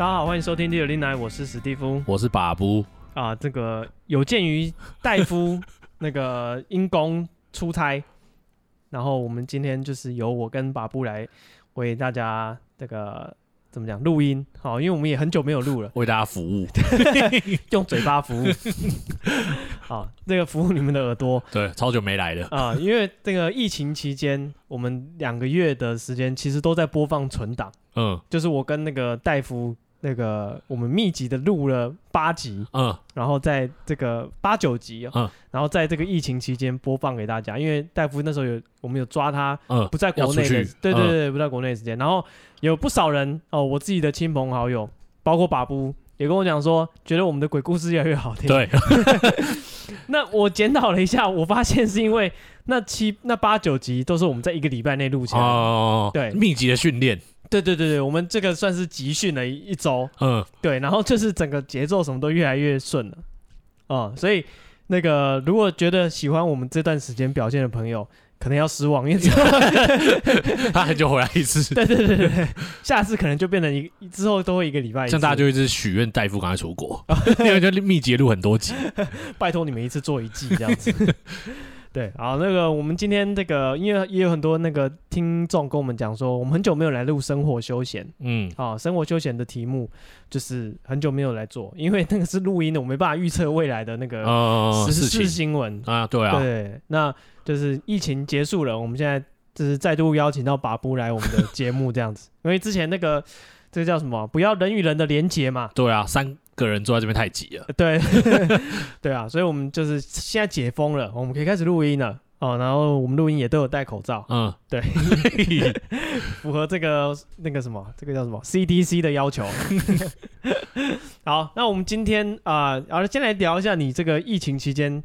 大家好，欢迎收听第二零来，我是史蒂夫，我是把布。啊。这个有鉴于戴夫 那个因公出差，然后我们今天就是由我跟把布来为大家这个怎么讲录音，好，因为我们也很久没有录了，为大家服务，用嘴巴服务，好，这个服务你们的耳朵，对，超久没来了。啊，因为这个疫情期间，我们两个月的时间其实都在播放存档，嗯，就是我跟那个戴夫。那个我们密集的录了八集，嗯，然后在这个八九集，嗯，然后在这个疫情期间播放给大家，因为戴夫那时候有我们有抓他，嗯，不在国内的，对对对，嗯、不在国内的时间，然后有不少人哦，我自己的亲朋好友，包括把布也跟我讲说，觉得我们的鬼故事越来越好听，对，那我检讨了一下，我发现是因为那七那八九集都是我们在一个礼拜内录起来，哦，对，密集的训练。对对对对，我们这个算是集训了一一周，嗯，对，然后就是整个节奏什么都越来越顺了，哦、嗯，所以那个如果觉得喜欢我们这段时间表现的朋友，可能要失望，因为 他很久回来一次，对对对对对，下次可能就变成一之后都会一个礼拜一次，像大家就一直许愿大夫赶快出国，因为就密集录很多集，拜托你们一次做一季这样子。对，好，那个我们今天这个，因为也有很多那个听众跟我们讲说，我们很久没有来录生活休闲，嗯，好，生活休闲的题目就是很久没有来做，因为那个是录音的，我没办法预测未来的那个时事新闻。啊，对啊，对，那就是疫情结束了，我们现在就是再度邀请到把布来我们的节目这样子，因为之前那个这个叫什么，不要人与人的连结嘛，对啊，三。个人坐在这边太挤了，对，对啊，所以我们就是现在解封了，我们可以开始录音了哦。然后我们录音也都有戴口罩，嗯，对，符合这个那个什么，这个叫什么 CDC 的要求。好，那我们今天啊，好、呃、了，先来聊一下你这个疫情期间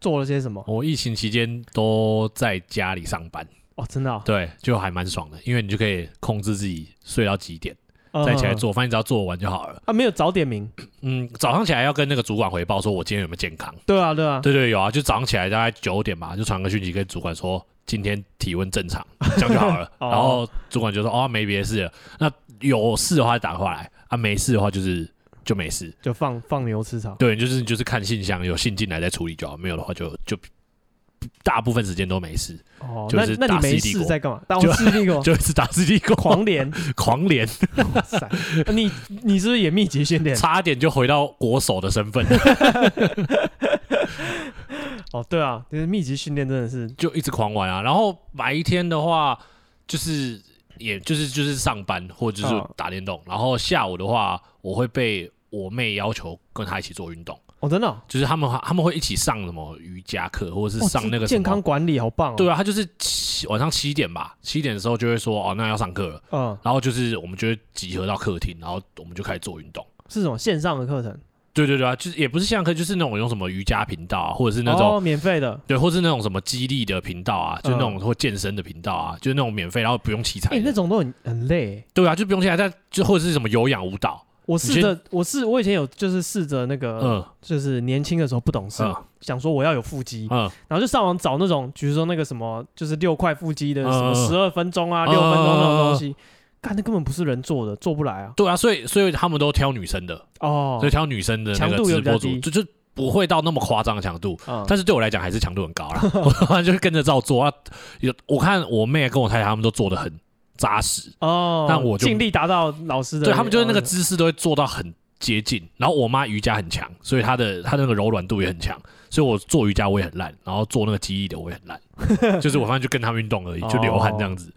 做了些什么。我疫情期间都在家里上班哦，真的、哦，对，就还蛮爽的，因为你就可以控制自己睡到几点。再起来做，反正只要做完就好了。啊，没有早点名。嗯，早上起来要跟那个主管回报说，我今天有没有健康？对啊，对啊，对对有啊，就早上起来大概九点吧，就传个讯息跟主管说今天体温正常，这样就好了。然后主管就说哦，没别的事了。那有事的话就打过来啊，没事的话就是就没事，就放放牛吃草。对，就是就是看信箱，有信进来再处理就好，没有的话就就。大部分时间都没事，哦，就是那，那你没事在干嘛？打世纪帝国，就一直打世纪帝国，狂连，狂连。哇塞，你你是不是也密集训练？差点就回到国手的身份。哦，对啊，就是密集训练真的是就一直狂玩啊。然后白天的话，就是也就是就是上班或者就是打电动。哦、然后下午的话，我会被我妹要求跟她一起做运动。哦，真的、哦，就是他们他们会一起上什么瑜伽课，或者是上那个健康管理，好棒哦。对啊，他就是七晚上七点吧，七点的时候就会说哦，那要上课了。嗯，然后就是我们就会集合到客厅，然后我们就开始做运动。是什么线上的课程？对对对啊，就是也不是线上课，就是那种用什么瑜伽频道啊，或者是那种、哦、免费的，对，或是那种什么激励的频道啊，就那种或健身的频道啊，就是那种免费，然后不用器材。哎、欸，那种都很很累。对啊，就不用器材，但就或者是什么有氧舞蹈。我试着，我是我以前有就是试着那个，嗯，就是年轻的时候不懂事，嗯、想说我要有腹肌，嗯，然后就上网找那种，比如说那个什么，就是六块腹肌的什么十二分钟啊，六、嗯、分钟那种东西，干、嗯、那根本不是人做的，做不来啊。对啊，所以所以他们都挑女生的哦，所以挑女生的强度直播主就就不会到那么夸张的强度，嗯，但是对我来讲还是强度很高了，我就是跟着照做啊。有我看我妹跟我太太他们都做的很。扎实哦，但我就尽力达到老师的，对他们就是那个姿势都会做到很接近。然后我妈瑜伽很强，所以她的她那个柔软度也很强，所以我做瑜伽我也很烂，然后做那个记忆的我也很烂，就是我反正就跟他们运动而已，就流汗这样子。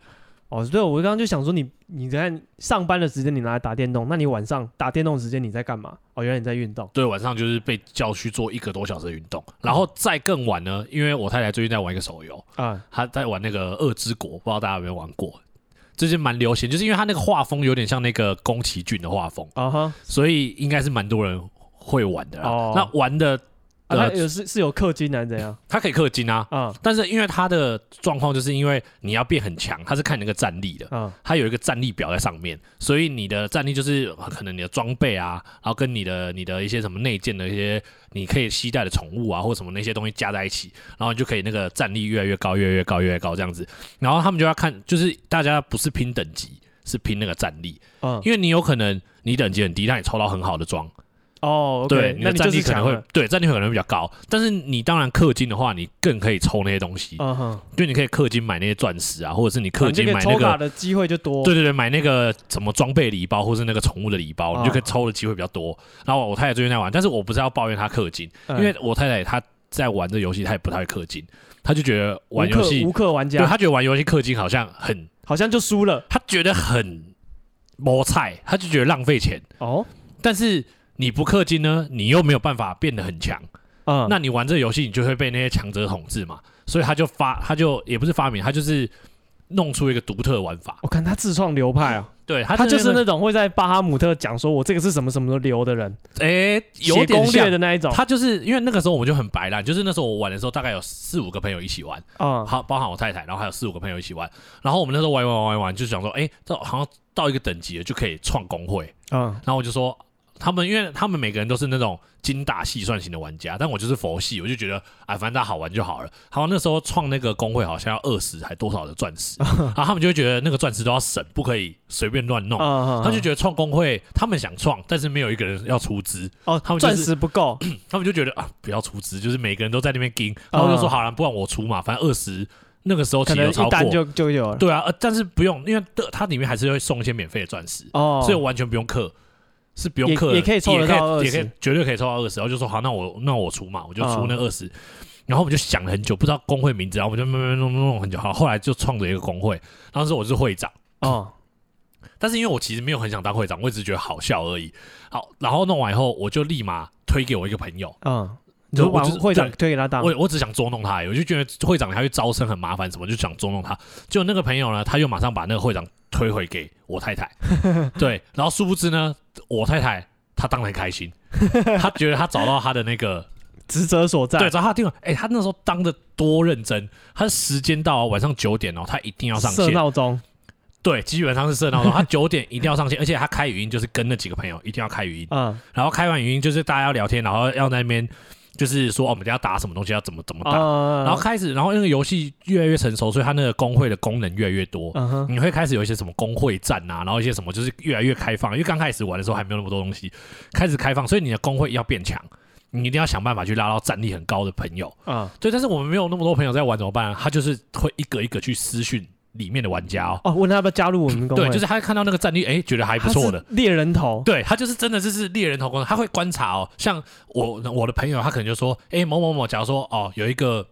哦，对，我刚刚就想说你你在上班的时间你拿来打电动，那你晚上打电动的时间你在干嘛？哦，原来你在运动。对，晚上就是被叫去做一个多小时的运动，然后再更晚呢，因为我太太最近在玩一个手游啊，她在玩那个《恶之国》，不知道大家有没有玩过？最近蛮流行，就是因为他那个画风有点像那个宫崎骏的画风，uh. 所以应该是蛮多人会玩的啦。Uh. 那玩的。他有是是有氪金还是怎样？他可以氪金啊，嗯，但是因为他的状况就是因为你要变很强，他是看你那个战力的，嗯，他有一个战力表在上面，所以你的战力就是可能你的装备啊，然后跟你的你的一些什么内建的一些你可以携带的宠物啊，或什么那些东西加在一起，然后你就可以那个战力越来越高，越来越高，越来越高这样子。然后他们就要看，就是大家不是拼等级，是拼那个战力，嗯，因为你有可能你等级很低，但你抽到很好的装。哦，对，那你的战力可能会对战力可能会比较高，但是你当然氪金的话，你更可以抽那些东西，嗯哼，就你可以氪金买那些钻石啊，或者是你氪金买那个的机会就多，对对对，买那个什么装备礼包，或是那个宠物的礼包，你就可以抽的机会比较多。然后我太太最近在玩，但是我不是要抱怨她氪金，因为我太太她在玩这游戏，她也不太会氪金，她就觉得玩游戏无氪玩家，对，她觉得玩游戏氪金好像很好像就输了，她觉得很摸菜，她就觉得浪费钱哦，但是。你不氪金呢，你又没有办法变得很强，嗯，那你玩这个游戏，你就会被那些强者统治嘛。所以他就发，他就也不是发明，他就是弄出一个独特的玩法。我看他自创流派啊，对，他就是那种会在巴哈姆特讲说我这个是什么什么流的人，哎、欸，有点像的那一种。他就是因为那个时候我们就很白烂，就是那时候我玩的时候，大概有四五个朋友一起玩，嗯，好，包含我太太，然后还有四五个朋友一起玩。然后我们那时候玩玩玩玩玩，就想说，哎、欸，这好像到一个等级了就可以创工会，嗯，然后我就说。他们因为他们每个人都是那种精打细算型的玩家，但我就是佛系，我就觉得哎，反正大家好玩就好了。好，那时候创那个工会好像要二十还多少的钻石，然后他们就会觉得那个钻石都要省，不可以随便乱弄。他就觉得创工会，他们想创，但是没有一个人要出资。哦，他们钻石不够，他们就觉得啊，不要出资，就是每个人都在那边盯。然后就说好了，不然我出嘛，反正二十那个时候其实有超过就就有了。对啊，但是不用，因为它里面还是会送一些免费的钻石，哦，所以我完全不用氪。是不用氪，也可以抽得到二十，绝对可以抽到二十。然后就说好，那我那我出嘛，我就出那二十。然后我们就想了很久，不知道工会名字，然后我们就慢慢弄弄弄很久。好，后来就创了一个工会。当时我是会长，哦，但是因为我其实没有很想当会长，我只是觉得好笑而已。好，然后弄完以后，我就立马推给我一个朋友，嗯，就我会长推给他当。我我只想捉弄他，我就觉得会长他会招生很麻烦，什么就想捉弄他。就那个朋友呢，他又马上把那个会长推回给我太太，对，然后殊不知呢。我太太她当然开心，她觉得她找到她的那个 职责所在。对，找她定了。哎，她那时候当的多认真，她时间到晚上九点哦，她一定要上线。设闹钟。对，基本上是设闹钟。她九点一定要上线，而且她开语音就是跟那几个朋友一定要开语音。嗯。然后开完语音就是大家要聊天，然后要在那边。就是说，我们要打什么东西，要怎么怎么打，然后开始，然后那个游戏越来越成熟，所以它那个工会的功能越来越多。你会开始有一些什么工会战啊，然后一些什么就是越来越开放。因为刚开始玩的时候还没有那么多东西，开始开放，所以你的工会要变强，你一定要想办法去拉到战力很高的朋友。啊，对，但是我们没有那么多朋友在玩怎么办？他就是会一个一个去私讯。里面的玩家哦，哦，问他要不要加入我们公会？对，就是他看到那个战力，哎，觉得还不错的猎人头。对，他就是真的就是猎人头公，他会观察哦。像我我的朋友，他可能就说，哎，某某某，假如说哦，有一个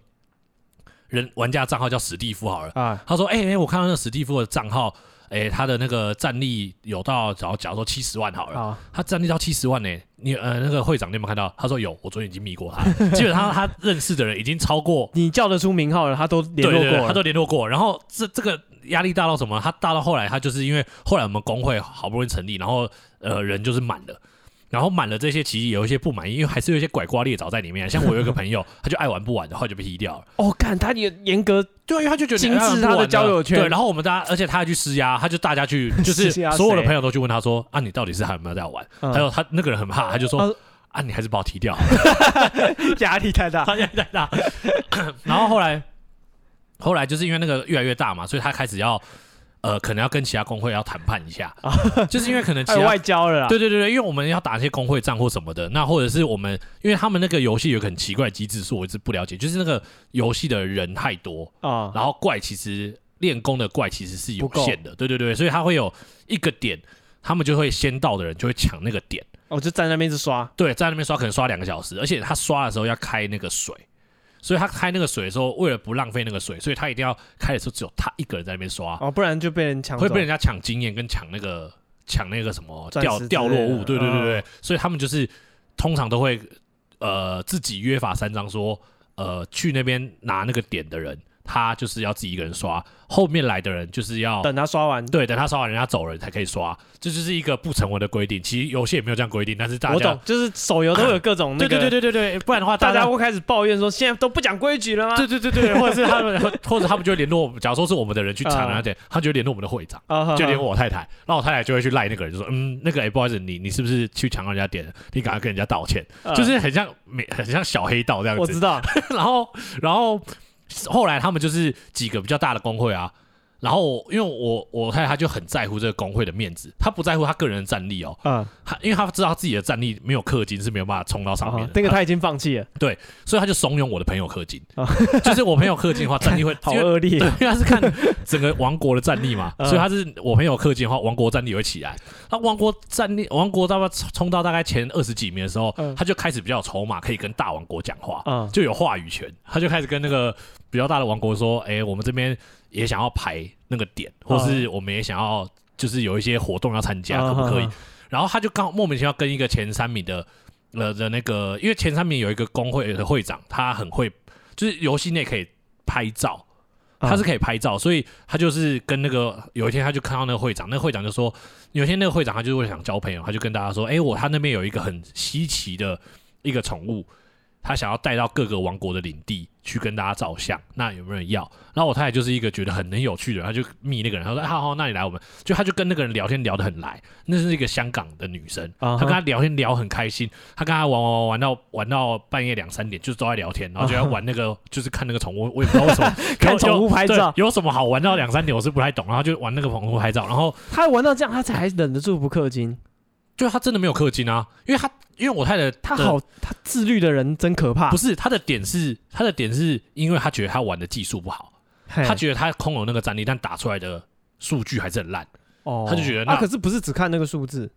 人玩家账号叫史蒂夫好了啊，他说，哎哎，我看到那个史蒂夫的账号。哎，他的那个战力有到，假如假如说七十万好了，哦、他战力到七十万呢？你呃，那个会长你有没有看到？他说有，我昨天已经密过他，基本上他认识的人已经超过你叫得出名号了，他都联络过，他都联络过。然后这这个压力大到什么？他大到后来，他就是因为后来我们工会好不容易成立，然后呃人就是满了。然后满了这些，其实有一些不满意，因为还是有一些拐瓜裂枣在里面。像我有一个朋友，他就爱玩不玩的，话就被踢掉了。哦，看他也严格，对，因为他就觉得精致他的交友圈。对，然后我们大家，而且他还去施压，他就大家去，就是所有的朋友都去问他说：“啊，你到底是还有没有在玩？”还有他那个人很怕，他就说：“啊，你还是把我踢掉。”压力太大，压力太大。然后后来，后来就是因为那个越来越大嘛，所以他开始要。呃，可能要跟其他工会要谈判一下，就是因为可能其他外交了啦。对对对对，因为我们要打一些工会战或什么的，那或者是我们，因为他们那个游戏有个很奇怪的机制，是我一直不了解，就是那个游戏的人太多啊，然后怪其实练功的怪其实是有限的，对对对，所以他会有一个点，他们就会先到的人就会抢那个点，哦，就在那边一直刷，对，在那边刷可能刷两个小时，而且他刷的时候要开那个水。所以他开那个水的时候，为了不浪费那个水，所以他一定要开的时候只有他一个人在那边刷。哦，不然就被人抢，会被人家抢经验跟抢那个抢那个什么掉掉落物，对对对对，所以他们就是通常都会呃自己约法三章说，呃去那边拿那个点的人。他就是要自己一个人刷，后面来的人就是要等他刷完，对，等他刷完，人家走人才可以刷，这就是一个不成文的规定。其实游戏也没有这样规定，但是大家我懂，就是手游都有各种那个，对对对对对，不然的话大家，会开始抱怨说，现在都不讲规矩了吗？对对对对，或者是他们，或者他们就会联络我们，假如说是我们的人去抢那点，他就会联络我们的会长，就联络我太太，然后我太太就会去赖那个人，就说，嗯，那个哎，不好意思，你你是不是去抢人家点？你赶快跟人家道歉，就是很像美，很像小黑道这样子。我知道，然 后然后。后来他们就是几个比较大的工会啊，然后因为我我太太就很在乎这个工会的面子，她不在乎她个人的战力哦，嗯，她因为她知道她自己的战力没有氪金是没有办法冲到上面的，那个她已经放弃了，对，所以她就怂恿我的朋友氪金，就是我朋友氪金的话战力会 好恶劣，对，因为他是看整个王国的战力嘛，所以他是我朋友氪金的话，王国战力会起来，那王国战力王国大概冲到大概前二十几名的时候，他就开始比较有筹码，可以跟大王国讲话，就有话语权，他就开始跟那个比较大的王国说，哎，我们这边。也想要排那个点，或是我们也想要，就是有一些活动要参加，可不可以？然后他就刚莫名其妙跟一个前三名的呃的那个，因为前三名有一个工会的会长，他很会，就是游戏内可以拍照，他是可以拍照，所以他就是跟那个有一天他就看到那个会长，那个会长就说，有一天那个会长他就会想交朋友，他就跟大家说，哎，我他那边有一个很稀奇的一个宠物。他想要带到各个王国的领地去跟大家照相，那有没有人要？然后我太太就是一个觉得很很有趣的人，他就密那个人，他说：“好好，那你来，我们就他就跟那个人聊天聊得很来。那是一个香港的女生，他跟他聊天聊很开心，他跟他玩玩玩玩到玩到半夜两三点，就是都在聊天，然后就要玩那个，就是看那个宠物，我也不知道为什么 看宠物拍照有什么好玩到两三点，我是不太懂。然后就玩那个宠物拍照，然后他玩到这样，他才忍得住不氪金。就他真的没有氪金啊，因为他。因为我太太 他好，他自律的人真可怕。不是他的点是，他的点是因为他觉得他玩的技术不好，他觉得他空有那个战力，但打出来的数据还是很烂。哦，他就觉得那、啊、可是不是只看那个数字，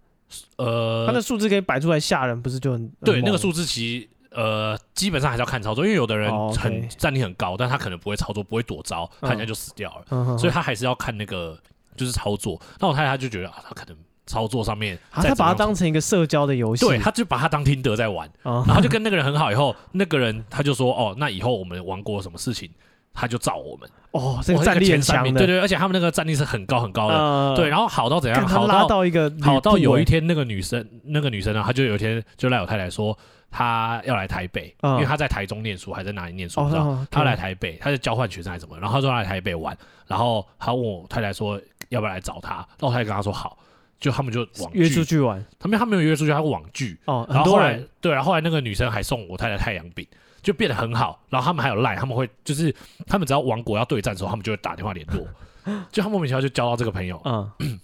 呃，他的数字可以摆出来吓人，不是就很对？那个数字其实呃基本上还是要看操作，因为有的人很战力很高，但他可能不会操作，不会躲招，他人家就死掉了，嗯、所以他还是要看那个就是操作。那我太太他就觉得啊，他可能。操作上面，他把它当成一个社交的游戏，对，他就把它当听得在玩，然后就跟那个人很好。以后 那个人他就说：“哦，那以后我们玩过什么事情，他就找我们。”哦，这个战力很强的，对对，而且他们那个战力是很高很高的，对。然后好到怎样？好到一个好到有一天，那个女生，那个女生呢，她就有一天就赖我太太说，她要来台北，因为她在台中念书，还在哪里念书不知道。她来台北，她是交换学生还是什么？然后她说来台北玩，然后她问我太太说要不要来找她，然后我太太跟她说好。就他们就网约出去玩，他们他没有约出去，他网聚哦。然后后来对，然后后来那个女生还送我太太太阳饼，就变得很好。然后他们还有赖，他们会就是他们只要王国要对战的时候，他们就会打电话联络。就他莫名其妙就交到这个朋友，嗯。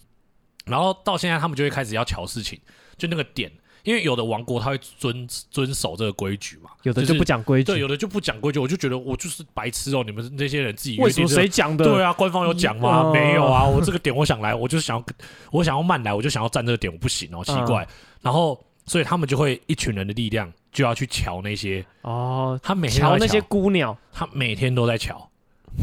然后到现在他们就会开始要瞧事情，就那个点。因为有的王国他会遵遵守这个规矩嘛，有的就不讲规矩，对，有的就不讲规矩。我就觉得我就是白痴哦，你们这些人自己为什么谁讲的？对啊，官方有讲吗？没有啊，我这个点我想来，我就是想要我想要慢来，我就想要站这个点，我不行哦，奇怪。然后所以他们就会一群人的力量就要去瞧那些哦，他每天瞧那些孤鸟，他每天都在瞧，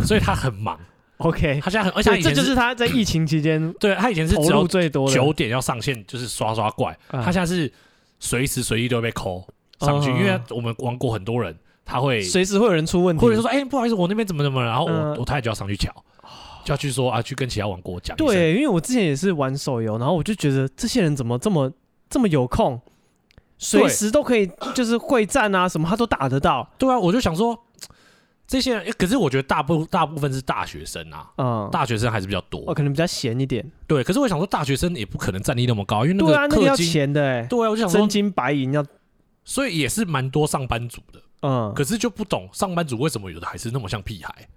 所以他很忙。OK，他现在很，而且这就是他在疫情期间，对他以前是投入最多，九点要上线就是刷刷怪，他现在是。随时随地都会被扣上去，因为我们玩过很多人，他会随时会有人出问题，或者说，哎，不好意思，我那边怎么怎么，然后我我太太就要上去瞧，就要去说啊，去跟其他玩国讲。对，因为我之前也是玩手游，然后我就觉得这些人怎么这么这么有空，随时都可以就是会战啊什么，他都打得到。对啊，我就想说。这些人，可是我觉得大部大部分是大学生啊，嗯，大学生还是比较多，哦，可能比较闲一点。对，可是我想说，大学生也不可能战力那么高，因为那个氪金要钱的，哎，对啊，我就想说，真金白银要，所以也是蛮多上班族的，嗯，可是就不懂上班族为什么有的还是那么像屁孩，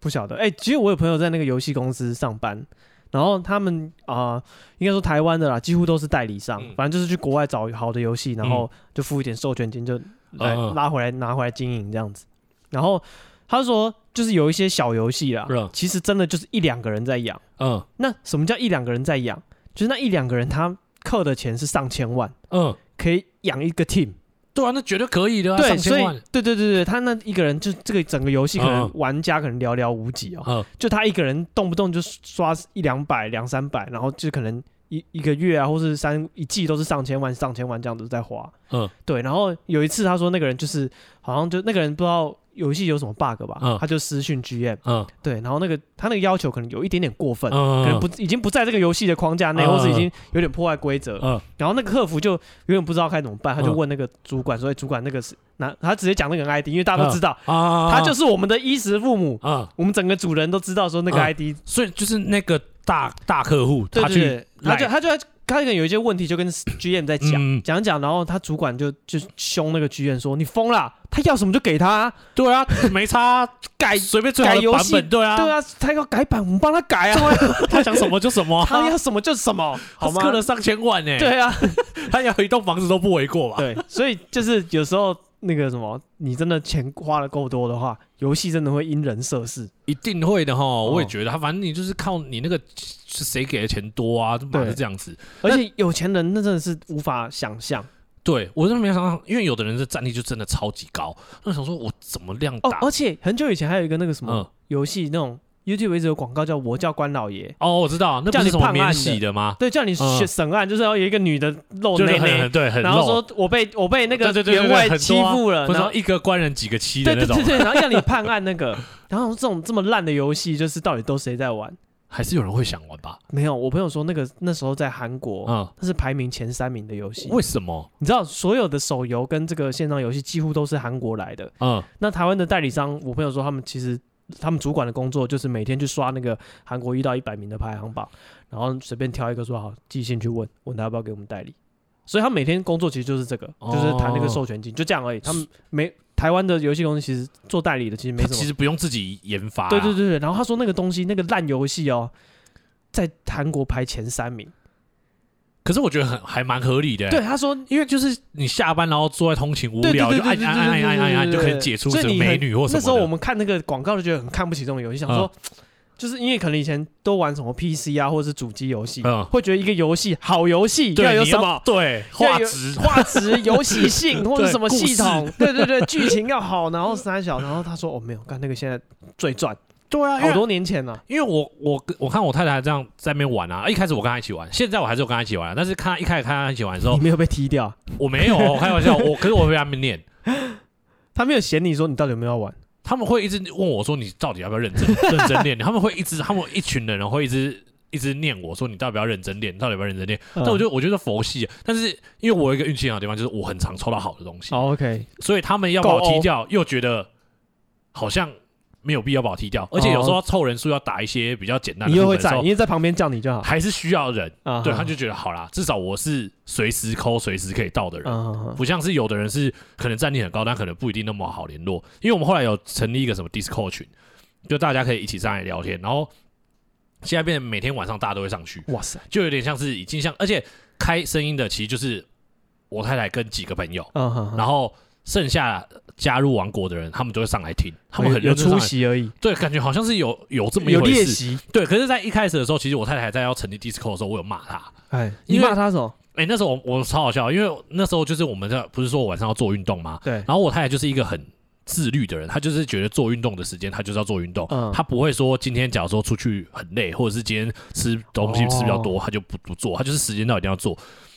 不晓得。哎，其实我有朋友在那个游戏公司上班，然后他们啊，应该说台湾的啦，几乎都是代理商，反正就是去国外找好的游戏，然后就付一点授权金，就来拉回来拿回来经营这样子。然后他说，就是有一些小游戏啦，其实真的就是一两个人在养。嗯，那什么叫一两个人在养？就是那一两个人他氪的钱是上千万。嗯，可以养一个 team。对啊，那绝对可以的。对，所以对对对对，他那一个人就这个整个游戏可能玩家可能寥寥无几哦。就他一个人动不动就刷一两百、两三百，然后就可能一一个月啊，或是三一季都是上千万、上千万这样子在花。嗯，对。然后有一次他说那个人就是好像就那个人不知道。游戏有什么 bug 吧？嗯，他就私讯 GM，嗯，对，然后那个他那个要求可能有一点点过分，可能不已经不在这个游戏的框架内，或是已经有点破坏规则，嗯，然后那个客服就永远不知道该怎么办，他就问那个主管，所以主管那个是那他直接讲那个 ID，因为大家都知道，他就是我们的衣食父母，嗯，我们整个主人都知道说那个 ID，所以就是那个大大客户，他去，他就他就他可能有一些问题就跟 GM 在讲讲讲，然后他主管就就凶那个 GM 说：“你疯了，他要什么就给他。”对啊，没差，改随便改游戏，对啊，对啊，他要改版，我们帮他改啊。他想什么就什么，他要什么就什么，好吗？氪了上千万呢。对啊，他要一栋房子都不为过吧？对，所以就是有时候。那个什么，你真的钱花的够多的话，游戏真的会因人设事，一定会的哈。我也觉得，他反正你就是靠你那个是谁给的钱多啊，对，是这样子。而且有钱人那真的是无法想象。对我真的没想到，因为有的人的战力就真的超级高。那想说，我怎么量大？而且很久以前还有一个那个什么游戏那种。YouTube 一直有广告叫我叫关老爷哦，我知道，那不是什么免洗的吗？对，叫你审审案，就是要有一个女的露内内，对，很，然后说我被我被那个员外欺负了，然后一个官人几个妻的那种，对对对，然后叫你判案那个，然后这种这么烂的游戏，就是到底都谁在玩？还是有人会想玩吧？没有，我朋友说那个那时候在韩国，嗯，那是排名前三名的游戏。为什么？你知道所有的手游跟这个线上游戏几乎都是韩国来的，嗯，那台湾的代理商，我朋友说他们其实。他们主管的工作就是每天去刷那个韩国一到一百名的排行榜，然后随便挑一个说好，寄信去问问他要不要给我们代理。所以他每天工作其实就是这个，哦、就是谈那个授权金，就这样而已。他们没台湾的游戏公司其实做代理的其实没什么，其实不用自己研发、啊。对对对对，然后他说那个东西那个烂游戏哦，在韩国排前三名。可是我觉得很还蛮合理的。对，他说，因为就是你下班然后坐在通勤无聊，就按按按按按按就可以解除什么美女或什么。那时候我们看那个广告就觉得很看不起这种游戏，想说，就是因为可能以前都玩什么 PC 啊或者是主机游戏，会觉得一个游戏好游戏要有什么？对，画质、画质、游戏性 或者什么系统？对对对，剧情要好，然后三小，然后他说哦没有，干那个现在最赚。对啊，好多年前了。因为我我我看我太太这样在那边玩啊，一开始我跟她一起玩，现在我还是有跟她一起玩，但是看一开始看她一起玩的时候，你没有被踢掉？我没有，我开玩笑，我可是我被他们念，他没有嫌你说你到底有没有要玩，他们会一直问我说你到底要不要认真 认真练？他们会一直，他们一群人会一直一直念我说你到底要不要认真练？到底要不要认真练？但我觉得我觉得佛系，但是因为我有一个运气好的地方，就是我很常抽到好的东西。OK，所以他们要把我踢掉，又觉得好像。没有必要把我踢掉，而且有时候要凑人数要打一些比较简单的，你又会在，因为在旁边叫你就好，还是需要人，对，他就觉得好啦，至少我是随时抠、随时可以到的人，不像是有的人是可能战力很高，但可能不一定那么好联络。因为我们后来有成立一个什么 Discord 群，就大家可以一起上来聊天，然后现在变成每天晚上大家都会上去，哇塞，就有点像是已经像，而且开声音的其实就是我太太跟几个朋友，然后。剩下加入王国的人，他们就会上来听，他们很有出席而已。对，感觉好像是有有这么一回事。对，可是，在一开始的时候，其实我太太在要成立 Discord 的时候，我有骂他。哎，你骂他什么？哎，那时候我我超好笑，因为那时候就是我们在不是说我晚上要做运动吗？对。然后我太太就是一个很自律的人，她就是觉得做运动的时间，她就是要做运动。嗯。她不会说今天假如说出去很累，或者是今天吃东西吃比较多，她就不不做。她就是时间到一定要做。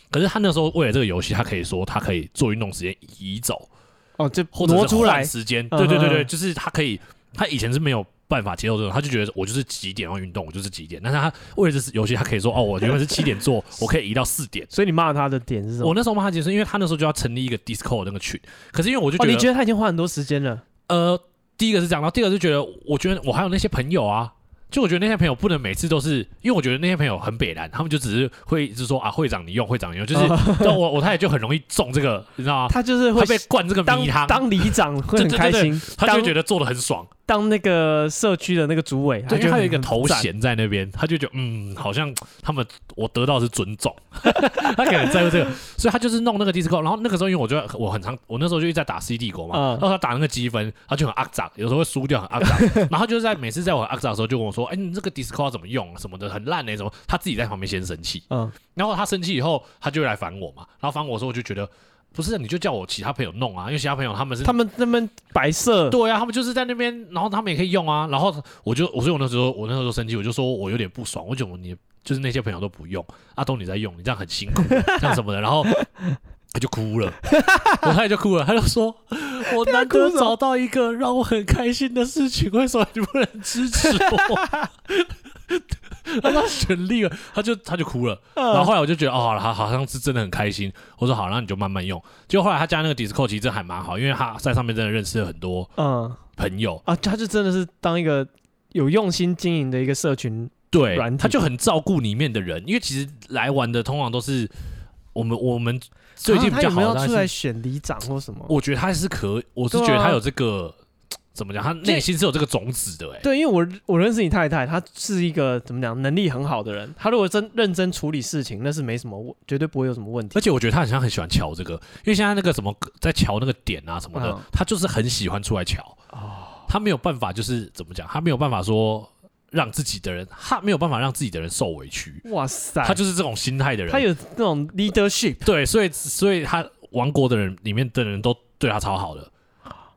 可是她那时候为了这个游戏，她可以说她可以做运动时间移走。哦，就挪出来时间，对对对对，就是他可以，他以前是没有办法接受这种，他就觉得我就是几点要运动，我就是几点。但是他为了这游戏，他可以说哦，我原本是七点做，我可以移到四点。所以你骂他的点是什么？我那时候骂他点是，因为他那时候就要成立一个 Discord 那个群，可是因为我就觉得，你觉得他已经花很多时间了？呃，第一个是这样，然后第二个是觉得，我觉得我还有那些朋友啊。就我觉得那些朋友不能每次都是，因为我觉得那些朋友很北蓝，他们就只是会一直说啊，会长你用，会长你用，就是我我太太就很容易中这个，你知道吗？他就是会被灌这个迷汤，当里长 会很开心，他就觉得做的很爽。当那个社区的那个主委，他就有一个头衔在那边，他就觉得嗯，好像他们我得到的是尊重，他可能在乎这个，所以他就是弄那个 Discord。然后那个时候因为我觉得我很常，我那时候就一直在打 C 帝国嘛，然后他打那个积分，他就很阿杂，有时候会输掉很阿杂，然后他就是在每次在我阿杂的时候就跟我说，哎，你这个 Discord 怎么用什么的很烂那种，他自己在旁边先生气，嗯，然后他生气以后，他就会来烦我嘛，然后烦我的时候我就觉得。不是，你就叫我其他朋友弄啊，因为其他朋友他们是他们那边白色，对啊，他们就是在那边，然后他们也可以用啊，然后我就我说我那时候我那时候生气，我就说我有点不爽，我觉得你就是那些朋友都不用，阿东你在用，你这样很辛苦，这样什么的，然后他就哭了，我太太就哭了，他就说我难得找到一个让我很开心的事情，为什么你不能支持我？他他选立了，他就他就哭了，然后后来我就觉得哦，他好像是真的很开心。我说好，那你就慢慢用。结果后来他加那个 Discord 其实还蛮好，因为他在上面真的认识了很多嗯朋友啊，他就真的是当一个有用心经营的一个社群对，他就很照顾里面的人，因为其实来玩的通常都是我们我们最近比较好的、啊、他有没有出来选里长或什么？我觉得他是可，我是觉得他有这个。怎么讲？他内心是有这个种子的哎。对，因为我我认识你太太，她是一个怎么讲能力很好的人。她如果真认真处理事情，那是没什么，绝对不会有什么问题。而且我觉得她好像很喜欢瞧这个，因为现在那个什么在瞧那个点啊什么的，嗯、就是很喜欢出来瞧。哦。她没有办法，就是怎么讲？她没有办法说让自己的人，他没有办法让自己的人受委屈。哇塞！他就是这种心态的人。他有那种 leadership。对，所以所以他王国的人里面的人都对他超好的。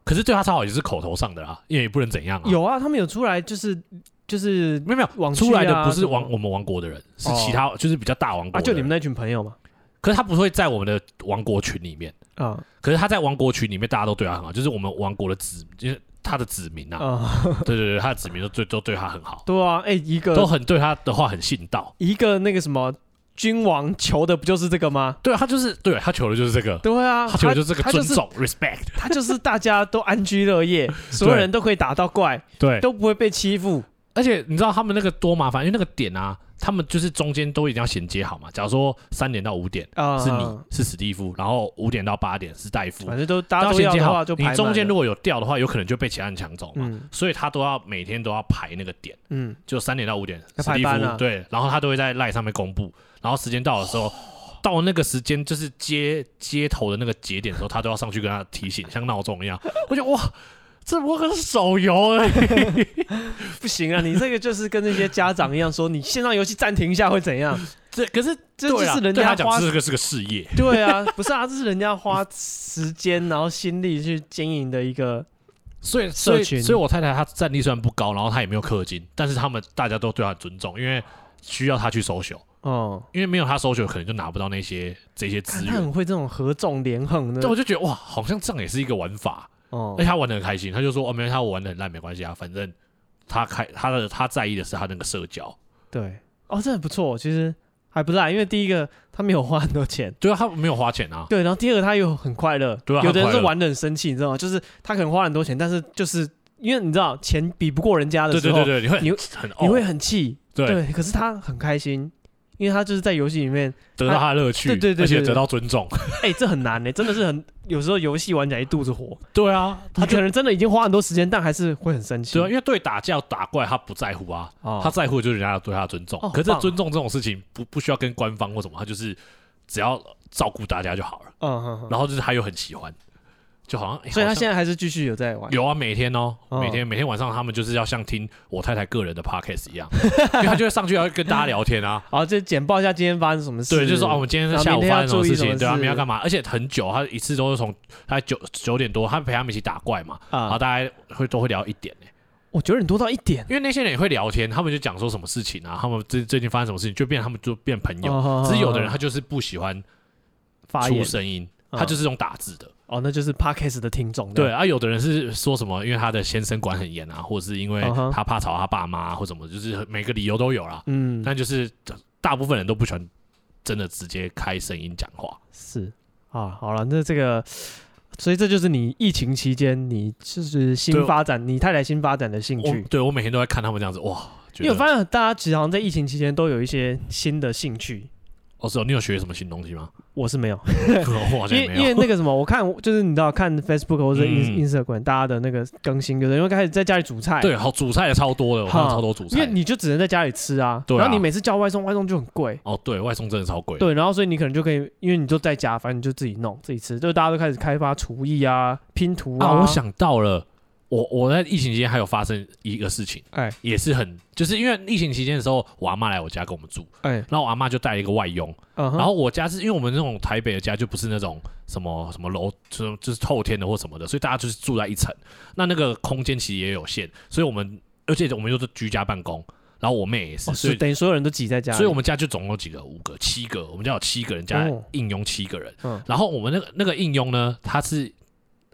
可是对他超好也是口头上的啦，因为也不能怎样啊。有啊，他们有出来，就是就是没有没有、啊、出来的不是王我们王国的人，是其他、哦、就是比较大王国啊，就你们那群朋友嘛。可是他不会在我们的王国群里面啊。哦、可是他在王国群里面，大家都对他很好，就是我们王国的子，就是他的子民啊。哦、对对对，他的子民都对都对他很好。对啊，哎、欸，一个都很对他的话很信道。一个那个什么。君王求的不就是这个吗？对，他就是对他求的就是这个。对啊，他求的就是这个尊重，respect。他就是大家都安居乐业，所有人都可以打到怪，对，都不会被欺负。而且你知道他们那个多麻烦，因为那个点啊，他们就是中间都一定要衔接好嘛。假如说三点到五点是你是史蒂夫，然后五点到八点是戴夫，反正都大家都要你中间如果有掉的话，有可能就被其他人抢走嘛。所以他都要每天都要排那个点，嗯，就三点到五点史蒂夫对，然后他都会在赖上面公布。然后时间到的时候，到那个时间就是接接头的那个节点的时候，他都要上去跟他提醒，像闹钟一样。我觉得哇，这我可是手游哎，不行啊！你这个就是跟那些家长一样说，你线上游戏暂停一下会怎样？这可是这就是人家讲这个是个事业。对啊，不是啊，这是人家花时间然后心力去经营的一个，所以所以所以我太太她战力虽然不高，然后她也没有氪金，但是他们大家都对她尊重，因为需要她去 social。哦，因为没有他搜求，可能就拿不到那些这些资源。他很会这种合纵连横的，对，我就觉得哇，好像这样也是一个玩法。哦，而且他玩的很开心，他就说哦，没有他我玩的很烂没关系啊，反正他开他的他在意的是他那个社交。对，哦，这很不错，其实还不赖，因为第一个他没有花很多钱，对啊，他没有花钱啊。对，然后第二个他又很快乐，对啊，有的人是玩的很生气，你知道吗？就是他可能花很多钱，但是就是因为你知道钱比不过人家的时候，对对对对，你会你很你会很气，对，可是他很开心。因为他就是在游戏里面得到他的乐趣，对对对，而且得到尊重。哎，这很难呢，真的是很有时候游戏玩起来一肚子火。对啊，他可能真的已经花很多时间，但还是会很生气。对啊，因为对打架打怪他不在乎啊，他在乎的就是人家对他的尊重。可是尊重这种事情不不需要跟官方或什么，他就是只要照顾大家就好了。嗯，然后就是他又很喜欢。就好像，所以他现在还是继续有在玩。有啊，每天哦，每天每天晚上他们就是要像听我太太个人的 podcast 一样，因为他就会上去要跟大家聊天啊，然 后就简报一下今天发生什么事。对，就是说啊，我们今天下午发生什么事情，对啊，明天要干嘛？而且很久，他一次都是从他九九点多，他陪他们一起打怪嘛，然后大家会都会聊一点呢。我九点多到一点，因为那些人也会聊天，他们就讲说什么事情啊，他们最最近发生什么事情，就变他们就变朋友。只是有的人他就是不喜欢发出声音，他就是用打字的。哦，那就是 Podcast 的听众。对啊，有的人是说什么，因为他的先生管很严啊，或者是因为他怕吵他爸妈、啊，或什么，就是每个理由都有啦。嗯，但就是大部分人都不喜欢真的直接开声音讲话。是啊，好了，那这个，所以这就是你疫情期间你就是新发展，你太太新发展的兴趣。我对我每天都在看他们这样子，哇！因为我发现大家其实好像在疫情期间都有一些新的兴趣。哦，是哦，你有学什么新东西吗？我是没有，因为因为那个什么，我看就是你知道看 Facebook 或者 Instagram 大家的那个更新，就是因为开始在家里煮菜，对，好煮菜也超多的，我看超多煮菜，因为你就只能在家里吃啊，然后你每次叫外送，外送就很贵。哦，对外送真的超贵。对，然后所以你可能就可以，因为你就在家，反正你就自己弄自己吃，就大家都开始开发厨艺啊、拼图啊。我想到了。我我在疫情期间还有发生一个事情，哎，也是很，就是因为疫情期间的时候，我阿妈来我家跟我们住，哎，然后我阿妈就带了一个外佣，然后我家是因为我们那种台北的家就不是那种什么什么楼，就就是透天的或什么的，所以大家就是住在一层，那那个空间其实也有限，所以我们而且我们又是居家办公，然后我妹也是，所以等于所有人都挤在家，所以我们家就总共有几个，五个、七个，我们家有七个人加应佣七个人，然后我们那个那个应佣呢，他是。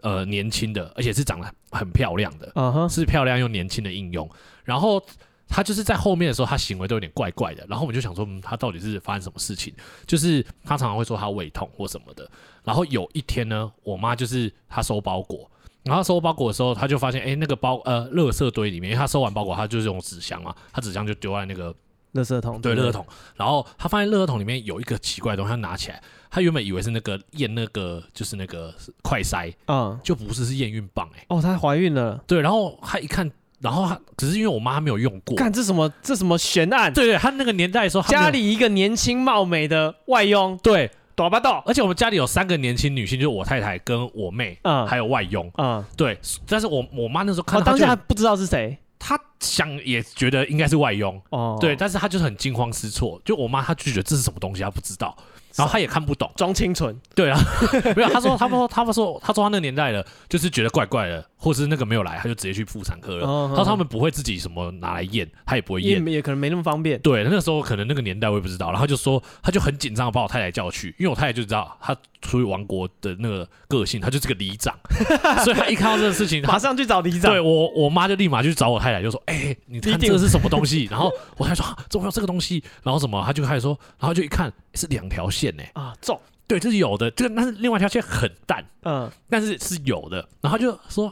呃，年轻的，而且是长得很漂亮的，uh huh. 是漂亮又年轻的应用。然后他就是在后面的时候，他行为都有点怪怪的。然后我们就想说，嗯，他到底是发生什么事情？就是他常常会说他胃痛或什么的。然后有一天呢，我妈就是她收包裹，然后收包裹的时候，他就发现，哎，那个包呃，垃圾堆里面，因为他收完包裹，他就是用纸箱嘛，他纸箱就丢在那个垃圾桶，对，垃圾桶。然后他发现垃圾桶里面有一个奇怪的东西，他拿起来，他原本以为是那个验那个就是那个快筛，嗯，就不是，是验孕棒，哎，哦，她怀孕了，对，然后他一看，然后他只是因为我妈没有用过，看这什么这什么悬案，对对，他那个年代的时候，家里一个年轻貌美的外佣，对，躲不到，而且我们家里有三个年轻女性，就是我太太跟我妹，嗯，还有外佣，嗯，对，但是我我妈那时候看到，当时还不知道是谁。他想也觉得应该是外佣，哦，对，但是他就是很惊慌失措。就我妈，她拒绝这是什么东西，她不知道，然后她也看不懂，装清纯。对啊，没有，她说，他说，他们说，他说他那个年代的，就是觉得怪怪的。或是那个没有来，他就直接去妇产科了。然后他们不会自己什么拿来验，他也不会验，也可能没那么方便。对，那个时候可能那个年代我也不知道。然后就说，他就很紧张的把我太太叫去，因为我太太就知道他出于王国的那个个性，他就是个里长，所以他一看到这个事情，马上去找里长。对我，我妈就立马就去找我太太，就说：“哎，你看这个是什么东西？”然后我太太说：“怎么有这个东西？”然后什么，他就开始说，然后就一看是两条线呢。啊，重，对，这是有的。这个，但是另外一条线很淡，嗯，但是是有的。然后就说。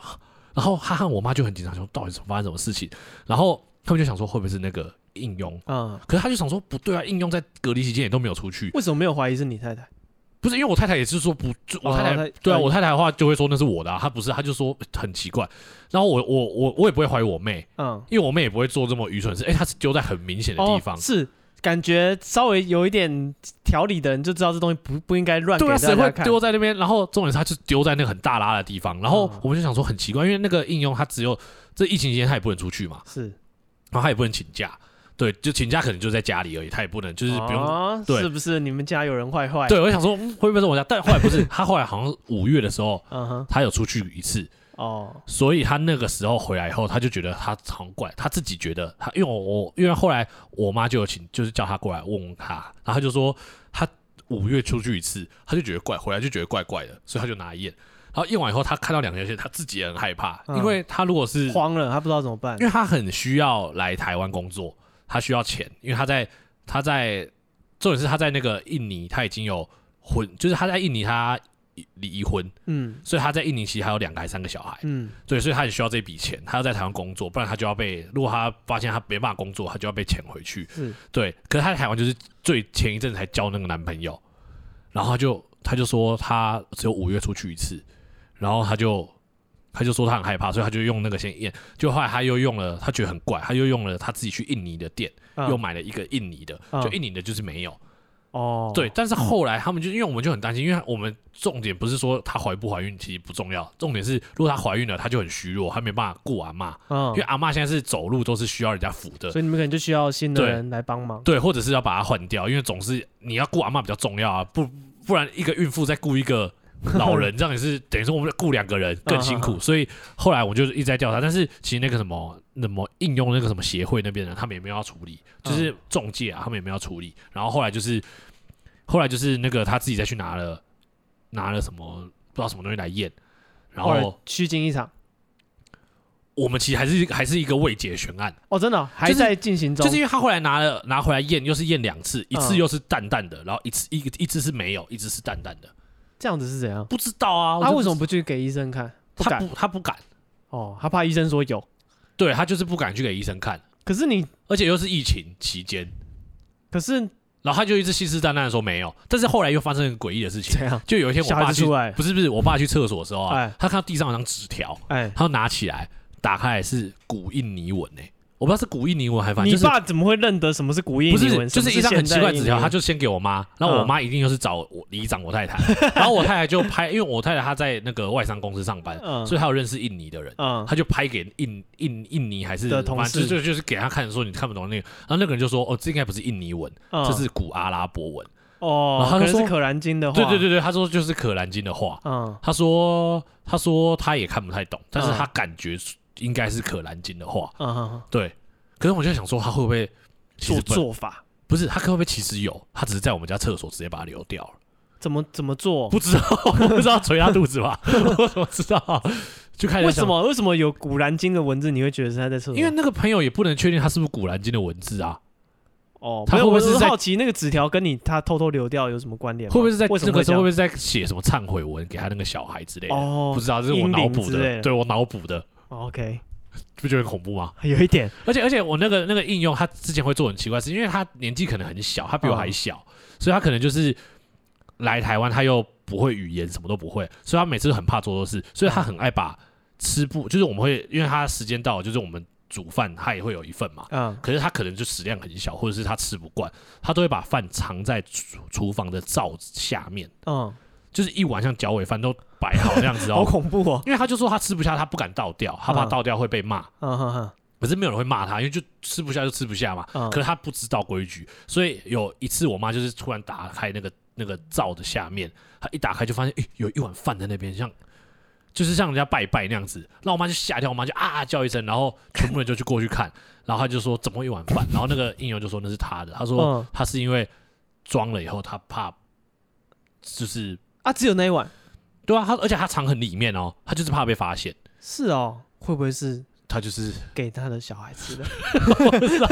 然后哈哈我妈就很紧张，说到底是发生什么事情？然后他们就想说会不会是那个应用？嗯，可是他就想说不对啊，应用在隔离期间也都没有出去，为什么没有怀疑是你太太？不是因为我太太也是说不，我太太、哦、对啊，我太太的话就会说那是我的、啊，她不是，她就说很奇怪。然后我我我我也不会怀疑我妹，嗯，因为我妹也不会做这么愚蠢的事。哎，她是丢在很明显的地方，哦、是。感觉稍微有一点条理的人就知道这东西不不应该乱。对啊，谁会丢在那边？然后重点是他就丢在那个很大拉的地方。然后我们就想说很奇怪，因为那个应用它只有这疫情期间他也不能出去嘛，是，然后他也不能请假，对，就请假可能就在家里而已，他也不能就是不用。哦、对，是不是你们家有人坏坏？对，我想说会不会是我家？但后来不是，他后来好像五月的时候，嗯哼，他有出去一次。哦，oh. 所以他那个时候回来以后，他就觉得他好怪，他自己觉得他，因为我我因为后来我妈就有请，就是叫他过来问问他，然后他就说他五月出去一次，他就觉得怪，回来就觉得怪怪的，所以他就拿来验，然后验完以后，他看到两条线，他自己也很害怕，嗯、因为他如果是慌了，他不知道怎么办，因为他很需要来台湾工作，他需要钱，因为他在他在重点是他在那个印尼，他已经有混，就是他在印尼他。离婚，嗯，所以他在印尼其实还有两个还三个小孩，嗯，对，所以他很需要这笔钱，他要在台湾工作，不然他就要被，如果他发现他没办法工作，他就要被遣回去，是。对。可是他在台湾就是最前一阵子才交那个男朋友，然后他就他就说他只有五月出去一次，然后他就他就说他很害怕，所以他就用那个先验，就后来他又用了，他觉得很怪，他又用了他自己去印尼的店，嗯、又买了一个印尼的，就印尼的就是没有。哦，对，但是后来他们就因为我们就很担心，因为我们重点不是说她怀不怀孕其实不重要，重点是如果她怀孕了，她就很虚弱，她没办法顾阿妈，嗯，因为阿妈现在是走路都是需要人家扶的，所以你们可能就需要新的人来帮忙，对，或者是要把她换掉，因为总是你要顾阿妈比较重要啊，不不然一个孕妇再顾一个老人，这样也是等于说我们顾两个人更辛苦，所以后来我就一直在调查，但是其实那个什么那么应用那个什么协会那边的他们也没有要处理，就是中介啊，他们也没有要处理，然后后来就是。后来就是那个他自己再去拿了，拿了什么不知道什么东西来验，然后虚惊一场。我们其实还是还是一个未解悬案哦，真的、哦、还在进行中、就是。就是因为他后来拿了拿回来验，又是验两次，一次又是淡淡的，嗯、然后一次一个一次是没有，一次是淡淡的。这样子是怎样？不知道啊。他为什么不去给医生看？不他不他不敢。哦，他怕医生说有。对他就是不敢去给医生看。可是你，而且又是疫情期间。可是。然后他就一直信誓旦旦的说没有，但是后来又发生很诡异的事情。这样，就有一天我爸去，不是不是，我爸去厕所的时候啊，他看到地上有张纸条，哎，他拿起来打开来是古印尼文诶。我不知道是古印尼文还是，你爸怎么会认得什么是古印尼文？不是，就是一张很奇怪纸条，他就先给我妈，然后我妈一定又是找我里长我太太，然后我太太就拍，因为我太太她在那个外商公司上班，所以她有认识印尼的人，她就拍给印印印尼还是的同事，就就是给他看说你看不懂那个，然后那个人就说哦，这应该不是印尼文，这是古阿拉伯文。哦，然后他说是可兰经的话，对对对对，他说就是可兰经的话，嗯，他说他说他也看不太懂，但是他感觉应该是可兰经的话，嗯，对。可是我就想说，他会不会做做法？不是，他会不会其实有？他只是在我们家厕所直接把它流掉了。怎么怎么做？不知道，不知道捶他肚子吧？我怎么知道？就开始为什么为什么有古兰经的文字？你会觉得是他在厕所？因为那个朋友也不能确定他是不是古兰经的文字啊。哦，他会不会是好奇那个纸条跟你他偷偷流掉有什么关联？会不会是在那个时候会不会是在写什么忏悔文给他那个小孩之类的？哦，不知道，这是我脑补的，对我脑补的。OK。不觉得很恐怖吗？有一点，而且而且我那个那个应用，他之前会做很奇怪的事，因为他年纪可能很小，他比我还小，哦、所以他可能就是来台湾，他又不会语言，什么都不会，所以他每次都很怕做错事，所以他很爱把吃不，就是我们会，因为他时间到了，就是我们煮饭，他也会有一份嘛，嗯，可是他可能就食量很小，或者是他吃不惯，他都会把饭藏在厨厨房的灶下面，嗯。就是一碗像脚尾饭都摆好这样子哦，好恐怖哦！因为他就说他吃不下，他不敢倒掉，他怕倒掉会被骂。嗯哼哼。可是没有人会骂他，因为就吃不下就吃不下嘛。可是他不知道规矩，所以有一次我妈就是突然打开那个那个灶的下面，她一打开就发现，诶，有一碗饭在那边，像就是像人家拜拜那样子。那我妈就吓一跳，我妈就啊叫一声，然后全部人就去过去看，然后他就说怎么会一碗饭？然后那个应用就说那是他的，他说他是因为装了以后他怕就是。啊，只有那一碗，对啊，他而且他藏很里面哦，他就是怕被发现。是哦，会不会是他就是给他的小孩吃的？我不知道，